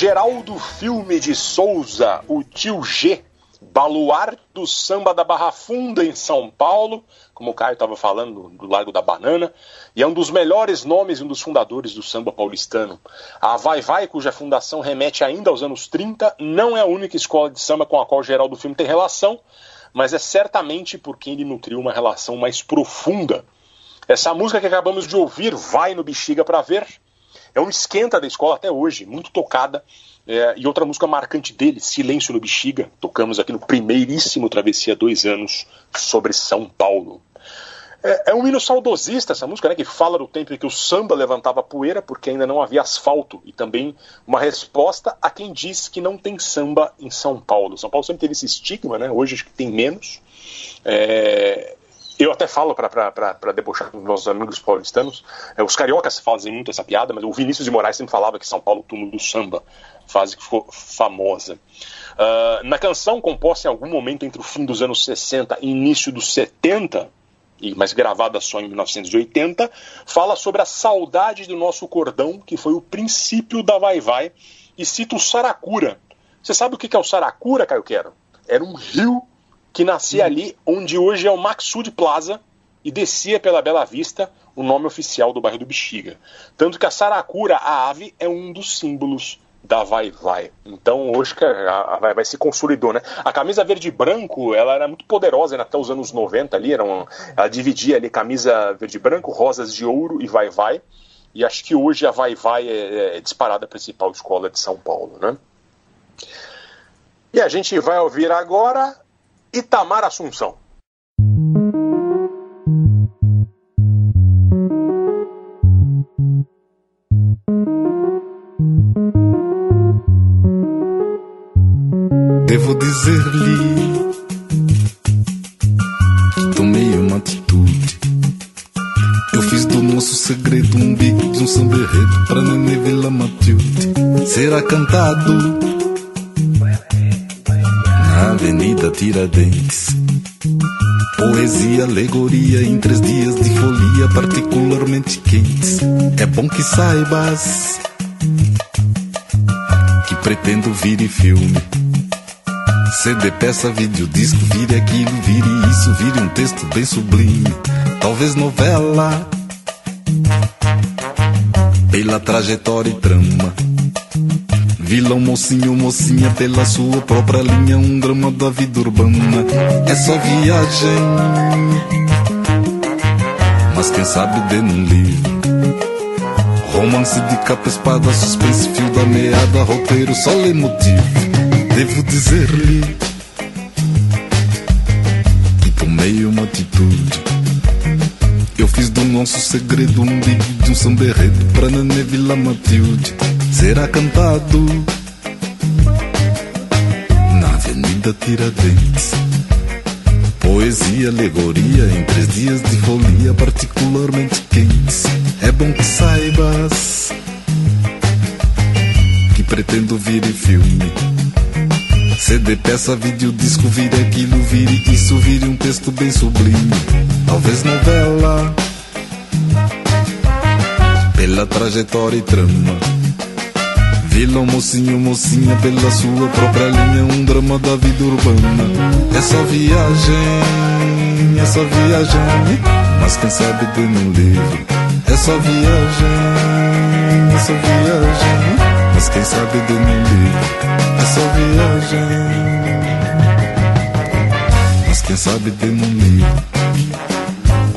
Geraldo Filme de Souza, o tio G, baluarte do samba da Barra Funda em São Paulo, como o Caio estava falando, do Largo da Banana, e é um dos melhores nomes e um dos fundadores do samba paulistano. A Vai Vai, cuja fundação remete ainda aos anos 30, não é a única escola de samba com a qual o geral do filme tem relação, mas é certamente por quem ele nutriu uma relação mais profunda. Essa música que acabamos de ouvir, Vai no Bexiga para Ver, é um esquenta da escola até hoje, muito tocada. É, e outra música marcante dele, Silêncio no Bexiga, tocamos aqui no primeiríssimo Travessia Dois Anos sobre São Paulo. É, é, um hino saudosista essa música, né, que fala do tempo em que o samba levantava poeira porque ainda não havia asfalto e também uma resposta a quem diz que não tem samba em São Paulo. São Paulo sempre teve esse estigma, né, hoje acho que tem menos. É, eu até falo para debochar com nossos amigos paulistanos, é, os cariocas fazem muito essa piada, mas o Vinícius de Moraes sempre falava que São Paulo é túmulo do samba, fase que ficou famosa. Uh, na canção, composta em algum momento entre o fim dos anos 60 e início dos 70, e mas gravada só em 1980, fala sobre a saudade do nosso cordão, que foi o princípio da Vai Vai, e cita o Saracura. Você sabe o que é o Saracura, Caio Quero? Era um rio que nascia ali onde hoje é o Maxud Plaza e descia pela Bela Vista, o nome oficial do bairro do Bexiga. Tanto que a saracura, a ave, é um dos símbolos da Vai Vai. Então hoje que a Vai Vai se consolidou, né? A camisa verde e branco, ela era muito poderosa né? até os anos 90 ali, era uma, ela dividia ali camisa verde e branco, rosas de ouro e Vai Vai. E acho que hoje a Vai Vai é, é disparada principal escola de São Paulo, né? E a gente vai ouvir agora Itamar Assunção. Devo dizer-lhe tomei uma atitude. Eu fiz do nosso segredo um bico de um samberredo pra Nenê Vila Matilde. Será cantado Avenida Tiradentes. Poesia, alegoria em três dias de folia particularmente quentes. É bom que saibas que pretendo vir em filme. CD, peça, vídeo, disco, vire aquilo, vire isso, vire um texto bem sublime. Talvez novela, pela trajetória e trama Vilão, mocinho, mocinha, pela sua própria linha, um drama da vida urbana. É só viagem, mas quem sabe dê num livro. Romance de capa, espada, suspense, fio da meada, roteiro, só lê motivo. Devo dizer-lhe que tomei uma atitude. Eu fiz do nosso segredo um big de um samberredo pra Nenê Vila Matilde será cantado na Avenida Tiradentes. Poesia, alegoria em três dias de folia particularmente quentes. É bom que saibas que pretendo vir em filme. CD, peça, vídeo, disco, vire aquilo, vire isso, vire um texto bem sublime. Talvez novela, pela trajetória e trama Vilão, mocinho, mocinha, pela sua própria linha, um drama da vida urbana. Só viagem, só viagem, mas quem sabe tem um livro. Só viagem, só viagem, mas quem sabe tem um livro. Só viagem, mas quem sabe tem um livro.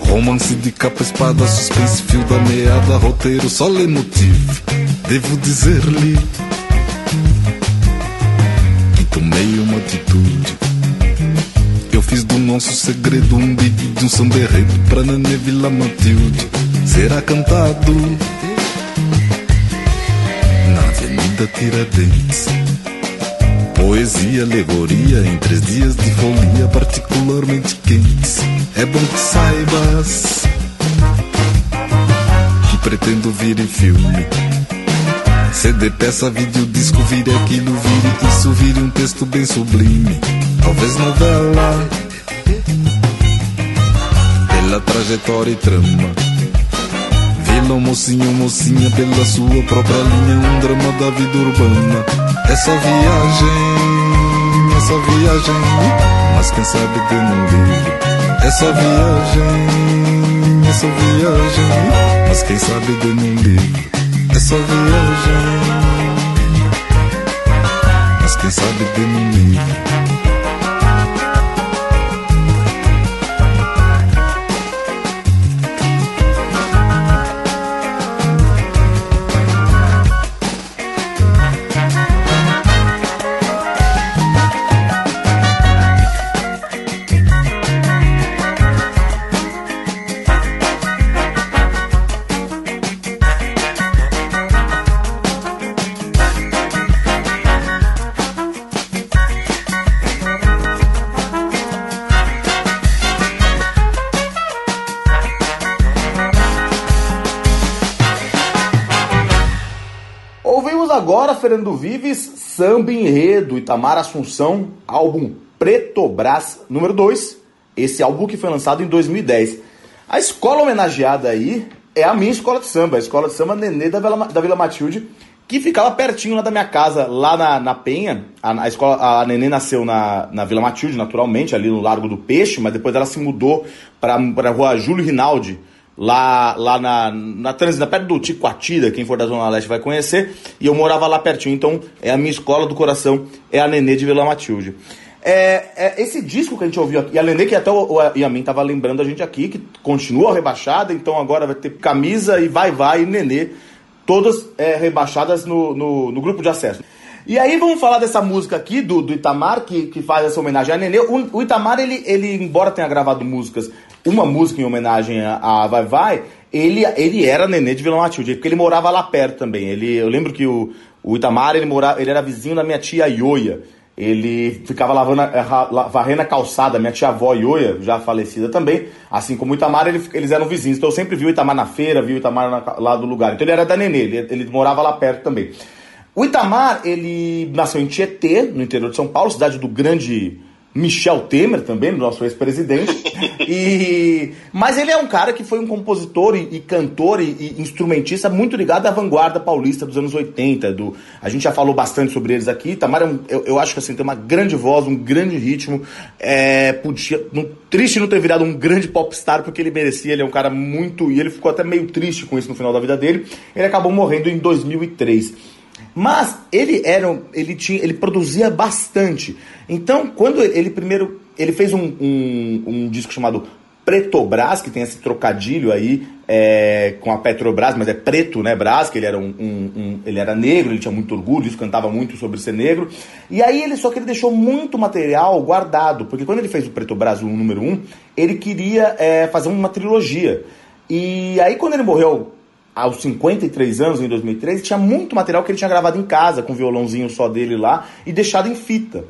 Romance de capa, espada, suspense, fio da meada, roteiro, só lê motivo. Devo dizer-lhe que tomei uma atitude. Eu fiz do nosso segredo um beat de um samberredo pra Nenê Vila Matilde. Será cantado na Avenida Tiradentes. Poesia, alegoria em três dias de folia particularmente quentes. É bom que saibas que pretendo vir em filme CD, peça, vídeo, disco, vire aquilo, vire isso, vire um texto bem sublime. Talvez novela, pela trajetória e trama. Vilão, mocinho, mocinha, pela sua própria linha, um drama da vida urbana. É só viagem, é essa viagem. Mas quem sabe de não livro, essa viagem, essa viagem. Mas quem sabe de não livro, essa viagem. Mas quem sabe de não Fernando Vives, Samba Enredo, Itamar Assunção, álbum Pretobras número 2. Esse álbum que foi lançado em 2010. A escola homenageada aí é a minha escola de samba, a escola de samba Nenê da Vila, da Vila Matilde, que ficava pertinho lá da minha casa, lá na, na Penha. A, a, escola, a Nenê nasceu na, na Vila Matilde, naturalmente, ali no Largo do Peixe, mas depois ela se mudou para a rua Júlio Rinaldi, lá, lá na, na trânsito, perto do Ticoatira, quem for da Zona Leste vai conhecer, e eu morava lá pertinho, então é a minha escola do coração, é a Nenê de Vila Matilde. É, é, esse disco que a gente ouviu aqui, e a Nenê, que até o, o Yamin tava lembrando a gente aqui, que continua rebaixada, então agora vai ter camisa e vai, vai, e Nenê, todas é, rebaixadas no, no, no, grupo de acesso. E aí vamos falar dessa música aqui do, do Itamar, que, que faz essa homenagem a Nenê. O, o Itamar, ele, ele, embora tenha gravado músicas uma música em homenagem a, Vai Vai, ele, ele era nenê de Vila Matilde, porque ele morava lá perto também. Ele, eu lembro que o, o Itamar, ele, morava, ele era vizinho da minha tia Ioia. Ele ficava lavando, varrendo a calçada, minha tia avó Ioia, já falecida também, assim como o Itamar, ele, eles eram vizinhos. Então eu sempre vi o Itamar na feira, vi o Itamar na, lá do lugar. Então ele era da Nenê, ele, ele morava lá perto também. O Itamar, ele nasceu em Tietê, no interior de São Paulo, cidade do grande Michel Temer também, nosso ex-presidente. e mas ele é um cara que foi um compositor e, e cantor e, e, instrumentista muito ligado à vanguarda paulista dos anos 80. Do, a gente já falou bastante sobre eles aqui. Tamar é um, eu, eu, acho que assim, tem uma grande voz, um grande ritmo. É, podia, um, triste não ter virado um grande popstar, porque ele merecia. Ele é um cara muito. E ele ficou até meio triste com isso no final da vida dele. Ele acabou morrendo em 2003. Mas ele era, ele tinha, ele produzia bastante. Então, quando ele primeiro, ele fez um, um, um disco chamado Pretobras, que tem esse trocadilho aí é, com a Petrobras, mas é preto, né, Brás, que ele era um, um, um, ele era negro, ele tinha muito orgulho, isso cantava muito sobre ser negro. E aí ele só que ele deixou muito material guardado, porque quando ele fez o Pretobras, o número 1, um, ele queria é, fazer uma trilogia. E aí quando ele morreu aos 53 anos, em 2013, tinha muito material que ele tinha gravado em casa, com o violãozinho só dele lá, e deixado em fita.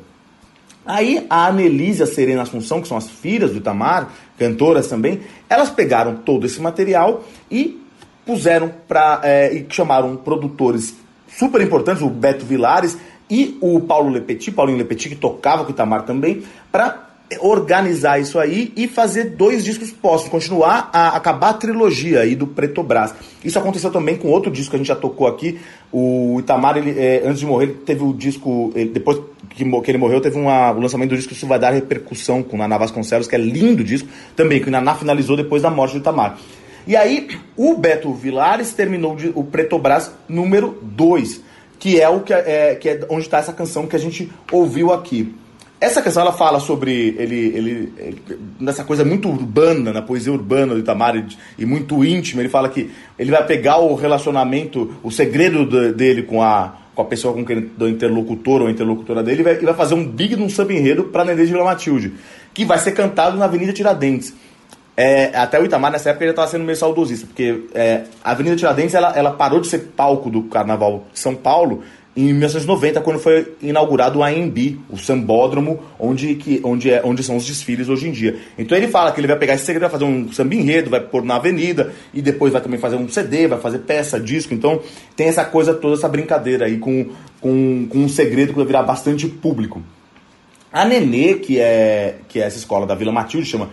Aí a Anelise e a Serena Assunção, que são as filhas do Itamar, cantoras também, elas pegaram todo esse material e puseram para. É, e chamaram produtores super importantes, o Beto Vilares e o Paulo Lepetit, Paulinho Lepetit, que tocava com o Itamar também, para organizar isso aí e fazer dois discos póstumos, continuar a acabar a trilogia aí do Preto Brás. Isso aconteceu também com outro disco que a gente já tocou aqui. O Itamar, ele, é, antes de morrer, ele teve o disco. Ele, depois que, que, ele morreu, teve uma, o lançamento do disco Isso Vai Dar Repercussão com o Naná Vasconcelos, que é lindo disco também, que o Naná finalizou depois da morte do Itamar. E aí, o Beto Vilares terminou de, o Preto Brás número 2, que é o que é, que é onde está essa canção que a gente ouviu aqui. Essa canção ela fala sobre ele, ele, ele, nessa coisa muito urbana, na poesia urbana do Itamar e, e, muito íntima. Ele fala que ele vai pegar o relacionamento, o segredo de, dele com a, com a pessoa com quem do interlocutor ou interlocutora dele e vai, e vai fazer um big num samba enredo para Nenê de Vila Matilde, que vai ser cantado na Avenida Tiradentes. É, até o Itamar nessa época ele estava sendo meio saudosista, porque é, a Avenida Tiradentes ela, ela parou de ser palco do Carnaval de São Paulo em 1990, quando foi inaugurado o AMB, o sambódromo, onde, que, onde, é, onde são os desfiles hoje em dia. Então ele fala que ele vai pegar esse segredo, vai fazer um samba enredo, vai pôr na avenida, e depois vai também fazer um CD, vai fazer peça, disco. Então tem essa coisa toda, essa brincadeira aí com, com, com um segredo que vai virar bastante público. A Nenê, que é, que é essa escola da Vila Matilde, chama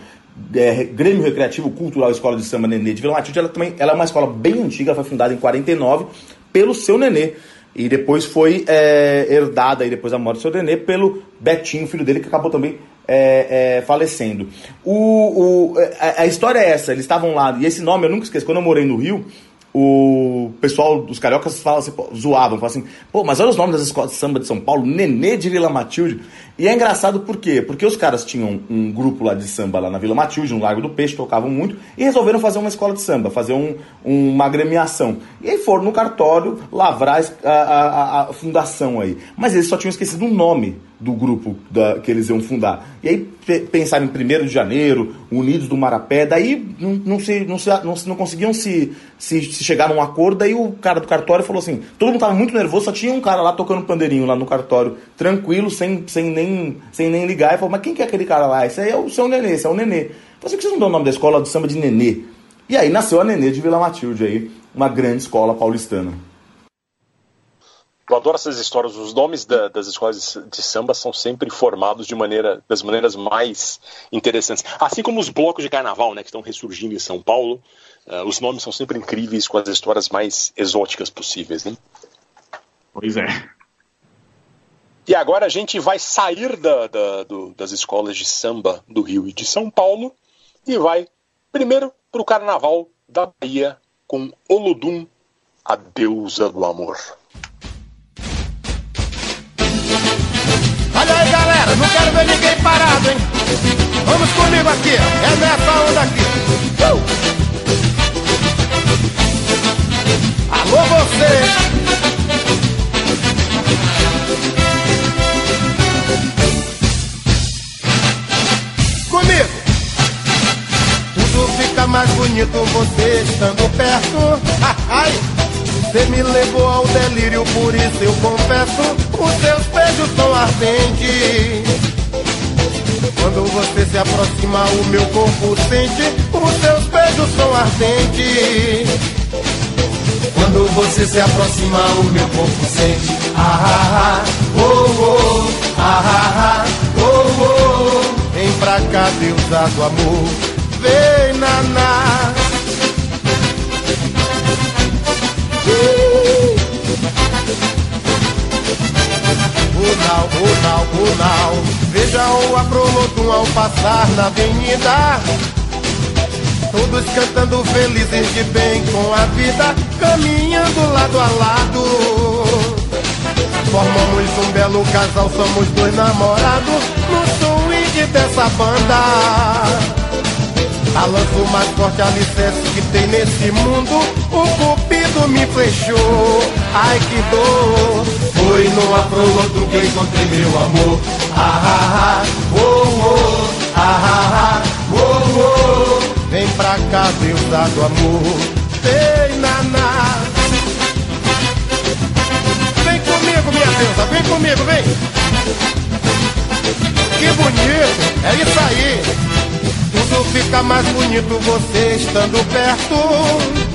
é, Grêmio Recreativo Cultural Escola de Samba Nenê de Vila Matilde, ela também ela é uma escola bem antiga, foi fundada em 49 pelo seu Nenê. E depois foi é, herdada, aí, depois da morte do seu Nenê, pelo Betinho, filho dele, que acabou também é, é, falecendo. O, o, a, a, história é essa, eles estavam lá, e esse nome eu nunca esqueço, quando eu morei no Rio, o pessoal dos cariocas fala assim, zoavam, falavam assim, pô, mas olha os nomes das escolas de samba de São Paulo, Nenê de Vila Matilde. E é engraçado por quê? Porque os caras tinham um grupo lá de samba lá na Vila Matilde, no Largo do Peixe, tocavam muito, e resolveram fazer uma escola de samba, fazer um, uma agremiação. E aí foram no cartório lavrar a, a, a fundação aí. Mas eles só tinham esquecido o nome do grupo da, que eles iam fundar. E aí pensaram em 1 de janeiro, Unidos do Marapé, daí não, não, se, não, se, não, não conseguiam se, se, se, chegar num acordo, daí o cara do cartório falou assim, todo mundo estava muito nervoso, só tinha um cara lá tocando pandeirinho lá no cartório, tranquilo, sem, sem, nem, sem nem ligar, e falou, mas quem que é aquele cara lá? Esse aí é o seu Nenê, esse é o Nenê. Falei por que vocês não dão o nome da escola de samba de Nenê? E aí nasceu a Nenê de Vila Matilde aí, uma grande escola paulistana. Eu adoro essas histórias. Os nomes da, das escolas de samba são sempre formados de maneira, das maneiras mais interessantes. Assim como os blocos de carnaval, né, que estão ressurgindo em São Paulo, uh, os nomes são sempre incríveis com as histórias mais exóticas possíveis, né? Pois é. E agora a gente vai sair da, da, do, das escolas de samba do Rio e de São Paulo e vai primeiro para o carnaval da Bahia com Olodum, a deusa do amor. Olha aí, galera, não quero ver ninguém parado, hein? Vamos comigo aqui, é nessa onda aqui. Uh! Alô, você! Mais bonito você estando perto. Ai! Você me levou ao delírio, por isso eu confesso Os seus beijos são ardentes Quando você se aproxima, o meu corpo sente Os seus beijos são ardentes Quando você se aproxima, o meu corpo sente Ah, ah, ah, oh, oh, ah, ah, ah, oh, oh Vem pra cá, deusa do amor Vem, naná. Runal, Runal, Runal Veja o Aprolodum ao passar na avenida. Todos cantando felizes de bem com a vida Caminhando lado a lado. Formamos um belo casal, somos dois namorados No swing dessa banda Balanço mais forte alicerce que tem nesse mundo O cupido me flechou, ai que dor. Foi no afroloto que encontrei meu amor. Ah, ah, ah, oh, oh, ah, ah, ah, oh, oh Vem pra cá, deusa do amor. Vem, naná. Vem comigo, minha deusa, vem comigo, vem. Que bonito, é isso aí tudo fica mais bonito você estando perto.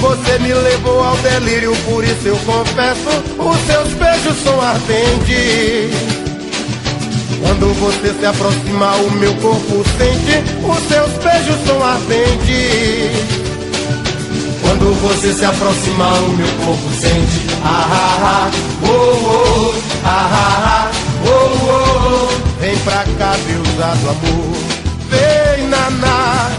Você me levou ao delírio, por isso eu confesso. Os seus beijos são ardentes. Quando você se aproxima, o meu corpo sente. Os seus beijos são ardentes. Quando você se aproxima, o meu corpo sente. Ah, ah, ah, oh, oh, ah, ah, ah, oh, oh. Vem pra cá, deusa do amor vem naná.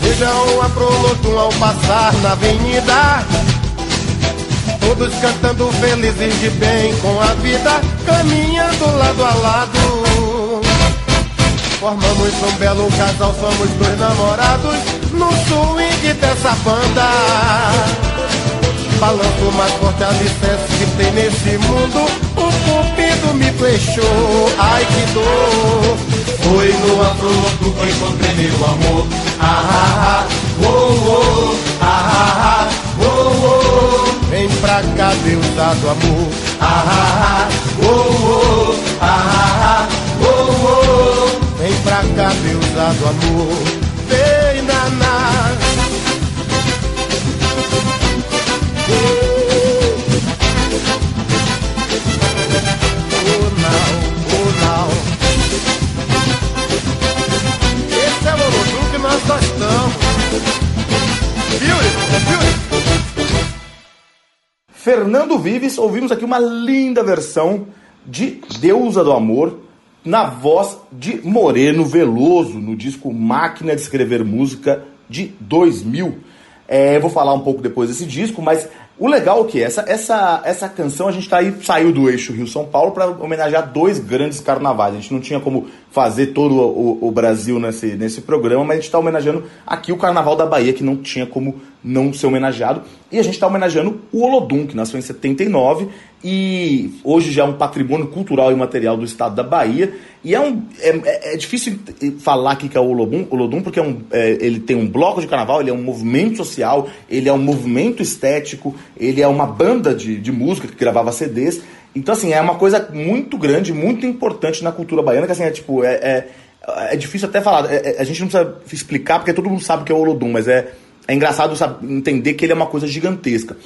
Vejam a Prolotum ao passar na avenida. Todos cantando felizes de bem com a vida Caminhando lado a lado. Formamos um belo casal, somos dois namorados No swing dessa banda Balanço mais forte alicerce que tem nesse mundo. O cupido me flechou, ai que dor. Foi no afronto que encontrei meu amor. Ah, ah, ah, oh, oh, ah, ah, oh, oh Vem pra cá, deusa do amor. Ah, ah, ah, oh, oh, ah, ah, oh, oh Vem pra cá, deusa do amor estamos. Viu? Viu? Fernando Vives, ouvimos aqui uma linda versão de Deusa do Amor na voz de Moreno Veloso no disco Máquina de Escrever Música de 2000. É, vou falar um pouco depois desse disco, mas o legal é que essa, essa, essa canção a gente tá aí, saiu do eixo Rio-São Paulo para homenagear dois grandes carnavais. A gente não tinha como fazer todo o, o Brasil nesse, nesse programa, mas a gente está homenageando aqui o Carnaval da Bahia, que não tinha como não ser homenageado. E a gente está homenageando o Olodum, que nasceu em 79 e hoje já é um patrimônio cultural e material do estado da Bahia. E é, um, é, é difícil falar aqui que é o Olodum, Olodum porque é um, é, ele tem um bloco de carnaval, ele é um movimento social, ele é um movimento estético, ele é uma banda de, de música que gravava CDs. Então, assim, é uma coisa muito grande, muito importante na cultura baiana, que assim, é tipo, é, é, é difícil até falar. É, é, a gente não precisa explicar, porque todo mundo sabe que é o Olodum, mas é, é engraçado sabe, entender que ele é uma coisa gigantesca.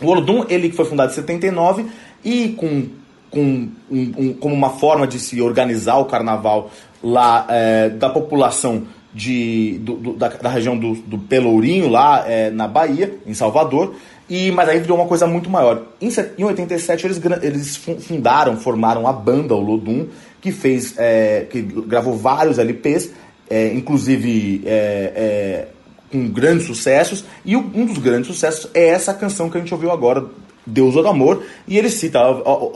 O Olodum, ele foi fundado em 79 e com, com um, um, como uma forma de se organizar o carnaval lá é, da população de, do, do, da, da, região do, do Pelourinho, lá é, na Bahia, em Salvador. E, mas aí virou uma coisa muito maior. Em, em 87 eles, eles fundaram, formaram a banda, o Lodum, que fez, é, que gravou vários LPs, é, inclusive é, é com grandes sucessos, e um dos grandes sucessos é essa canção que a gente ouviu agora, Deus do Amor, e ele cita,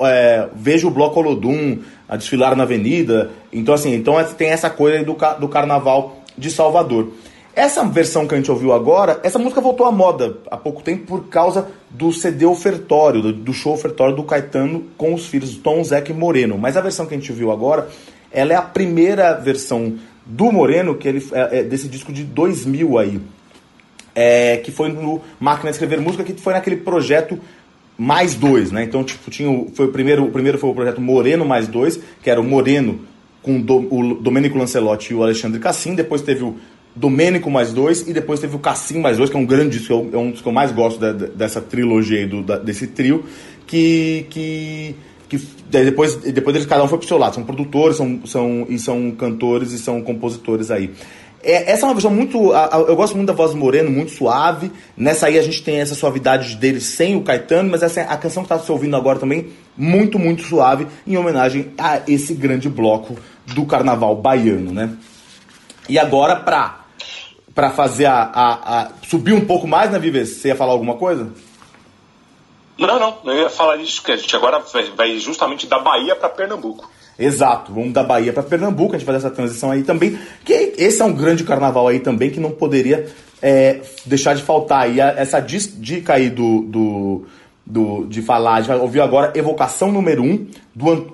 é, veja o Bloco Olodum, a desfilar na avenida, então assim, então é, tem essa coisa do, do carnaval de Salvador. Essa versão que a gente ouviu agora, essa música voltou à moda há pouco tempo por causa do CD ofertório, do, do show ofertório do Caetano com os filhos Tom, Zeca e Moreno. Mas a versão que a gente ouviu agora, ela é a primeira versão do Moreno, que ele é, é desse disco de 2000 aí, é, que foi no Máquina de Escrever Música, que foi naquele projeto mais dois, né? Então, tipo, tinha foi o primeiro, o primeiro foi o projeto Moreno mais dois, que era o Moreno com o Domênico Lancelotti e o Alexandre Cassim, depois teve o Domênico mais dois e depois teve o Cassim mais dois, que é um grande disco, é um dos que eu mais gosto da, dessa trilogia aí, do, da, desse trio, que, que que depois, depois eles cada um foi pro seu lado, são produtores são, são, e são cantores e são compositores aí. É, essa é uma versão muito. A, a, eu gosto muito da voz do Moreno, muito suave. Nessa aí a gente tem essa suavidade dele sem o Caetano, mas essa, a canção que está se ouvindo agora também, muito, muito suave, em homenagem a esse grande bloco do carnaval baiano, né? E agora, pra, pra fazer a, a, a subir um pouco mais, né, Vives? Você ia falar alguma coisa? Não, não, eu ia falar isso, que a gente agora vai justamente da Bahia para Pernambuco. Exato, vamos da Bahia para Pernambuco, a gente faz essa transição aí também. Que esse é um grande carnaval aí também que não poderia é, deixar de faltar. E essa dica aí do, do, do, de falar, a gente vai ouvir agora Evocação número 1,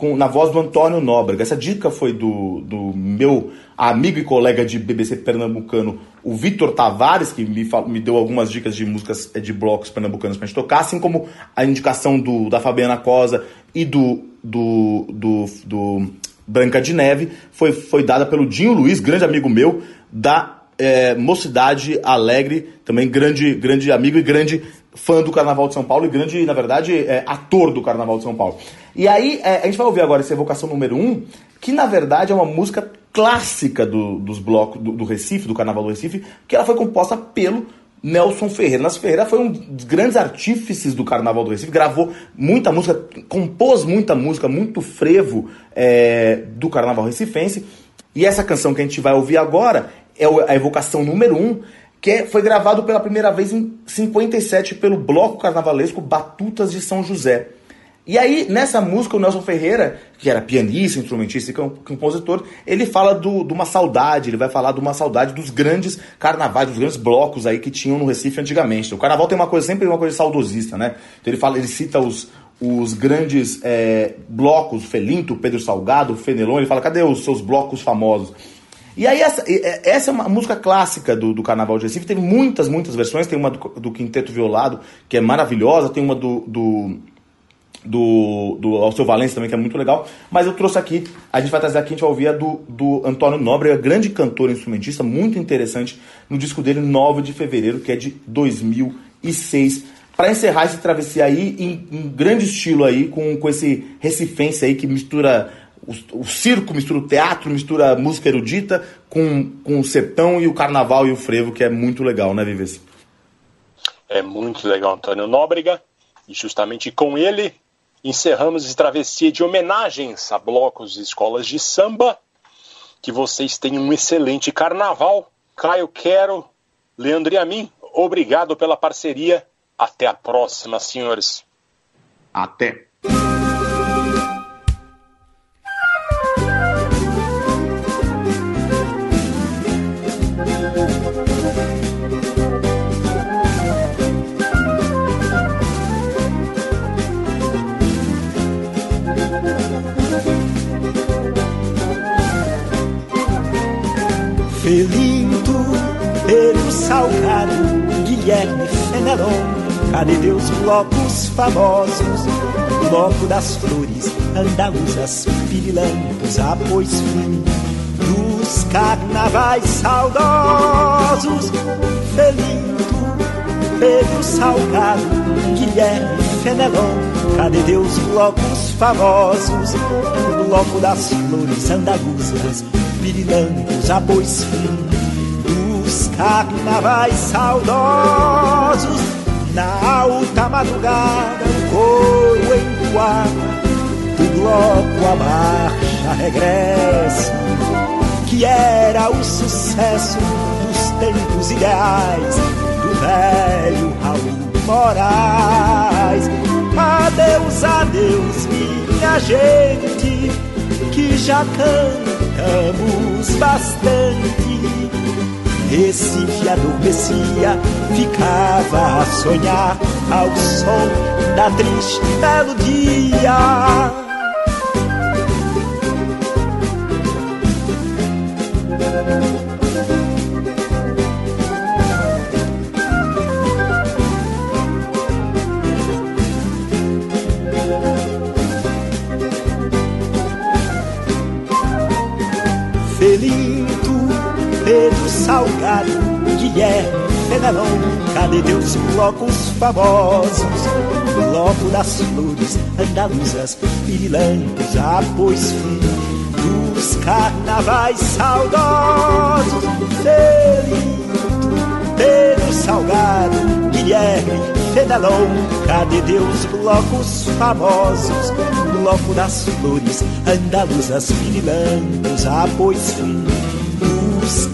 um, na voz do Antônio Nóbrega. Essa dica foi do, do meu amigo e colega de BBC pernambucano, o Vitor Tavares, que me, me deu algumas dicas de músicas eh, de blocos pernambucanos pra gente tocar, assim como a indicação do, da Fabiana Cosa e do, do, do, do Branca de Neve foi, foi dada pelo Dinho Luiz, grande amigo meu, da é, Mocidade Alegre, também grande, grande amigo e grande fã do Carnaval de São Paulo e grande, na verdade, é, ator do Carnaval de São Paulo. E aí, é, a gente vai ouvir agora essa evocação número 1, um, que na verdade é uma música clássica do, dos blocos do, do, Recife, do Carnaval do Recife, que ela foi composta pelo Nelson Ferreira. Nelson Ferreira foi um dos grandes artífices do Carnaval do Recife, gravou muita música, compôs muita música, muito frevo é, do Carnaval Recifense. E essa canção que a gente vai ouvir agora é a evocação número 1, um, que é, foi gravado pela primeira vez em 57 pelo bloco carnavalesco Batutas de São José. E aí, nessa música, o Nelson Ferreira, que era pianista, instrumentista e compositor, ele fala do, de uma saudade, ele vai falar de uma saudade dos grandes carnavais, dos grandes blocos aí que tinham no Recife antigamente. O carnaval tem uma coisa, sempre uma coisa saudosista, né? Então ele fala, ele cita os, os grandes é, blocos, Felinto, Pedro Salgado, Fenelon, ele fala, cadê os seus blocos famosos? E aí, essa, essa é uma música clássica do, do Carnaval de Recife. Tem muitas, muitas versões. Tem uma do, do Quinteto Violado, que é maravilhosa. Tem uma do, do, do, do Alceu Valença também, que é muito legal. Mas eu trouxe aqui, a gente vai trazer aqui, a gente vai ouvir a do, do Antônio Nóbrega, grande cantor e instrumentista, muito interessante, no disco dele, 9 de fevereiro, que é de 2006. Para encerrar esse travessia aí, em, em grande estilo aí, com, com esse recifense aí que mistura o, circo mistura o teatro, mistura a música erudita com, com o sertão e o carnaval e o frevo, que é muito legal, né, Vives? É muito legal, Antônio Nóbrega. E justamente com ele encerramos essa travessia de homenagens a blocos e escolas de samba. Que vocês tenham um excelente carnaval. Caio Quero, Leandro e a mim, obrigado pela parceria. Até a próxima, senhores. Até. Felinto, Pedro Salgado, Guilherme Fenelon, cadê Deus blocos famosos? Bloco das flores, andaluzas, pirilampos, após fim dos carnavais saudosos. Felinto, Pedro Salgado, Guilherme Fenelon, cadê Deus blocos famosos? Bloco das flores, andaluzas, pirilampos, após fim dos carnavais saudosos. Na alta madrugada, o coro entoava do bloco a marcha regresso, que era o sucesso dos tempos ideais do velho Raul Moraes. Adeus, adeus, minha gente, que já cantamos bastante. Recife adormecia, ficava a sonhar ao som da triste melodia. Guilherme Fenelon, cadê teus blocos famosos? Bloco das flores, andaluzas, pirilampos, após fim dos carnavais saudosos. Felinto, Pedro Salgado, Guilherme Fenelon, cadê teus blocos famosos? Bloco das flores, andaluzas, pirilampos, após fim dos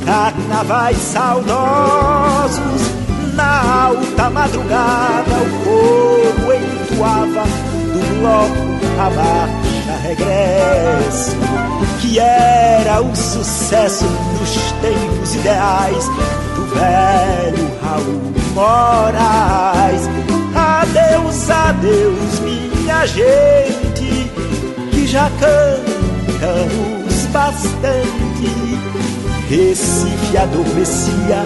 carnavais saudosos. Na alta madrugada o coro entoava do bloco a marcha regresso, que era o sucesso dos tempos ideais do velho Raul Moraes. Adeus, adeus, minha gente, que já cantamos bastante. Recife adormecia,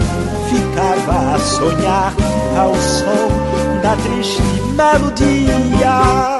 ficava a sonhar ao som da triste melodia.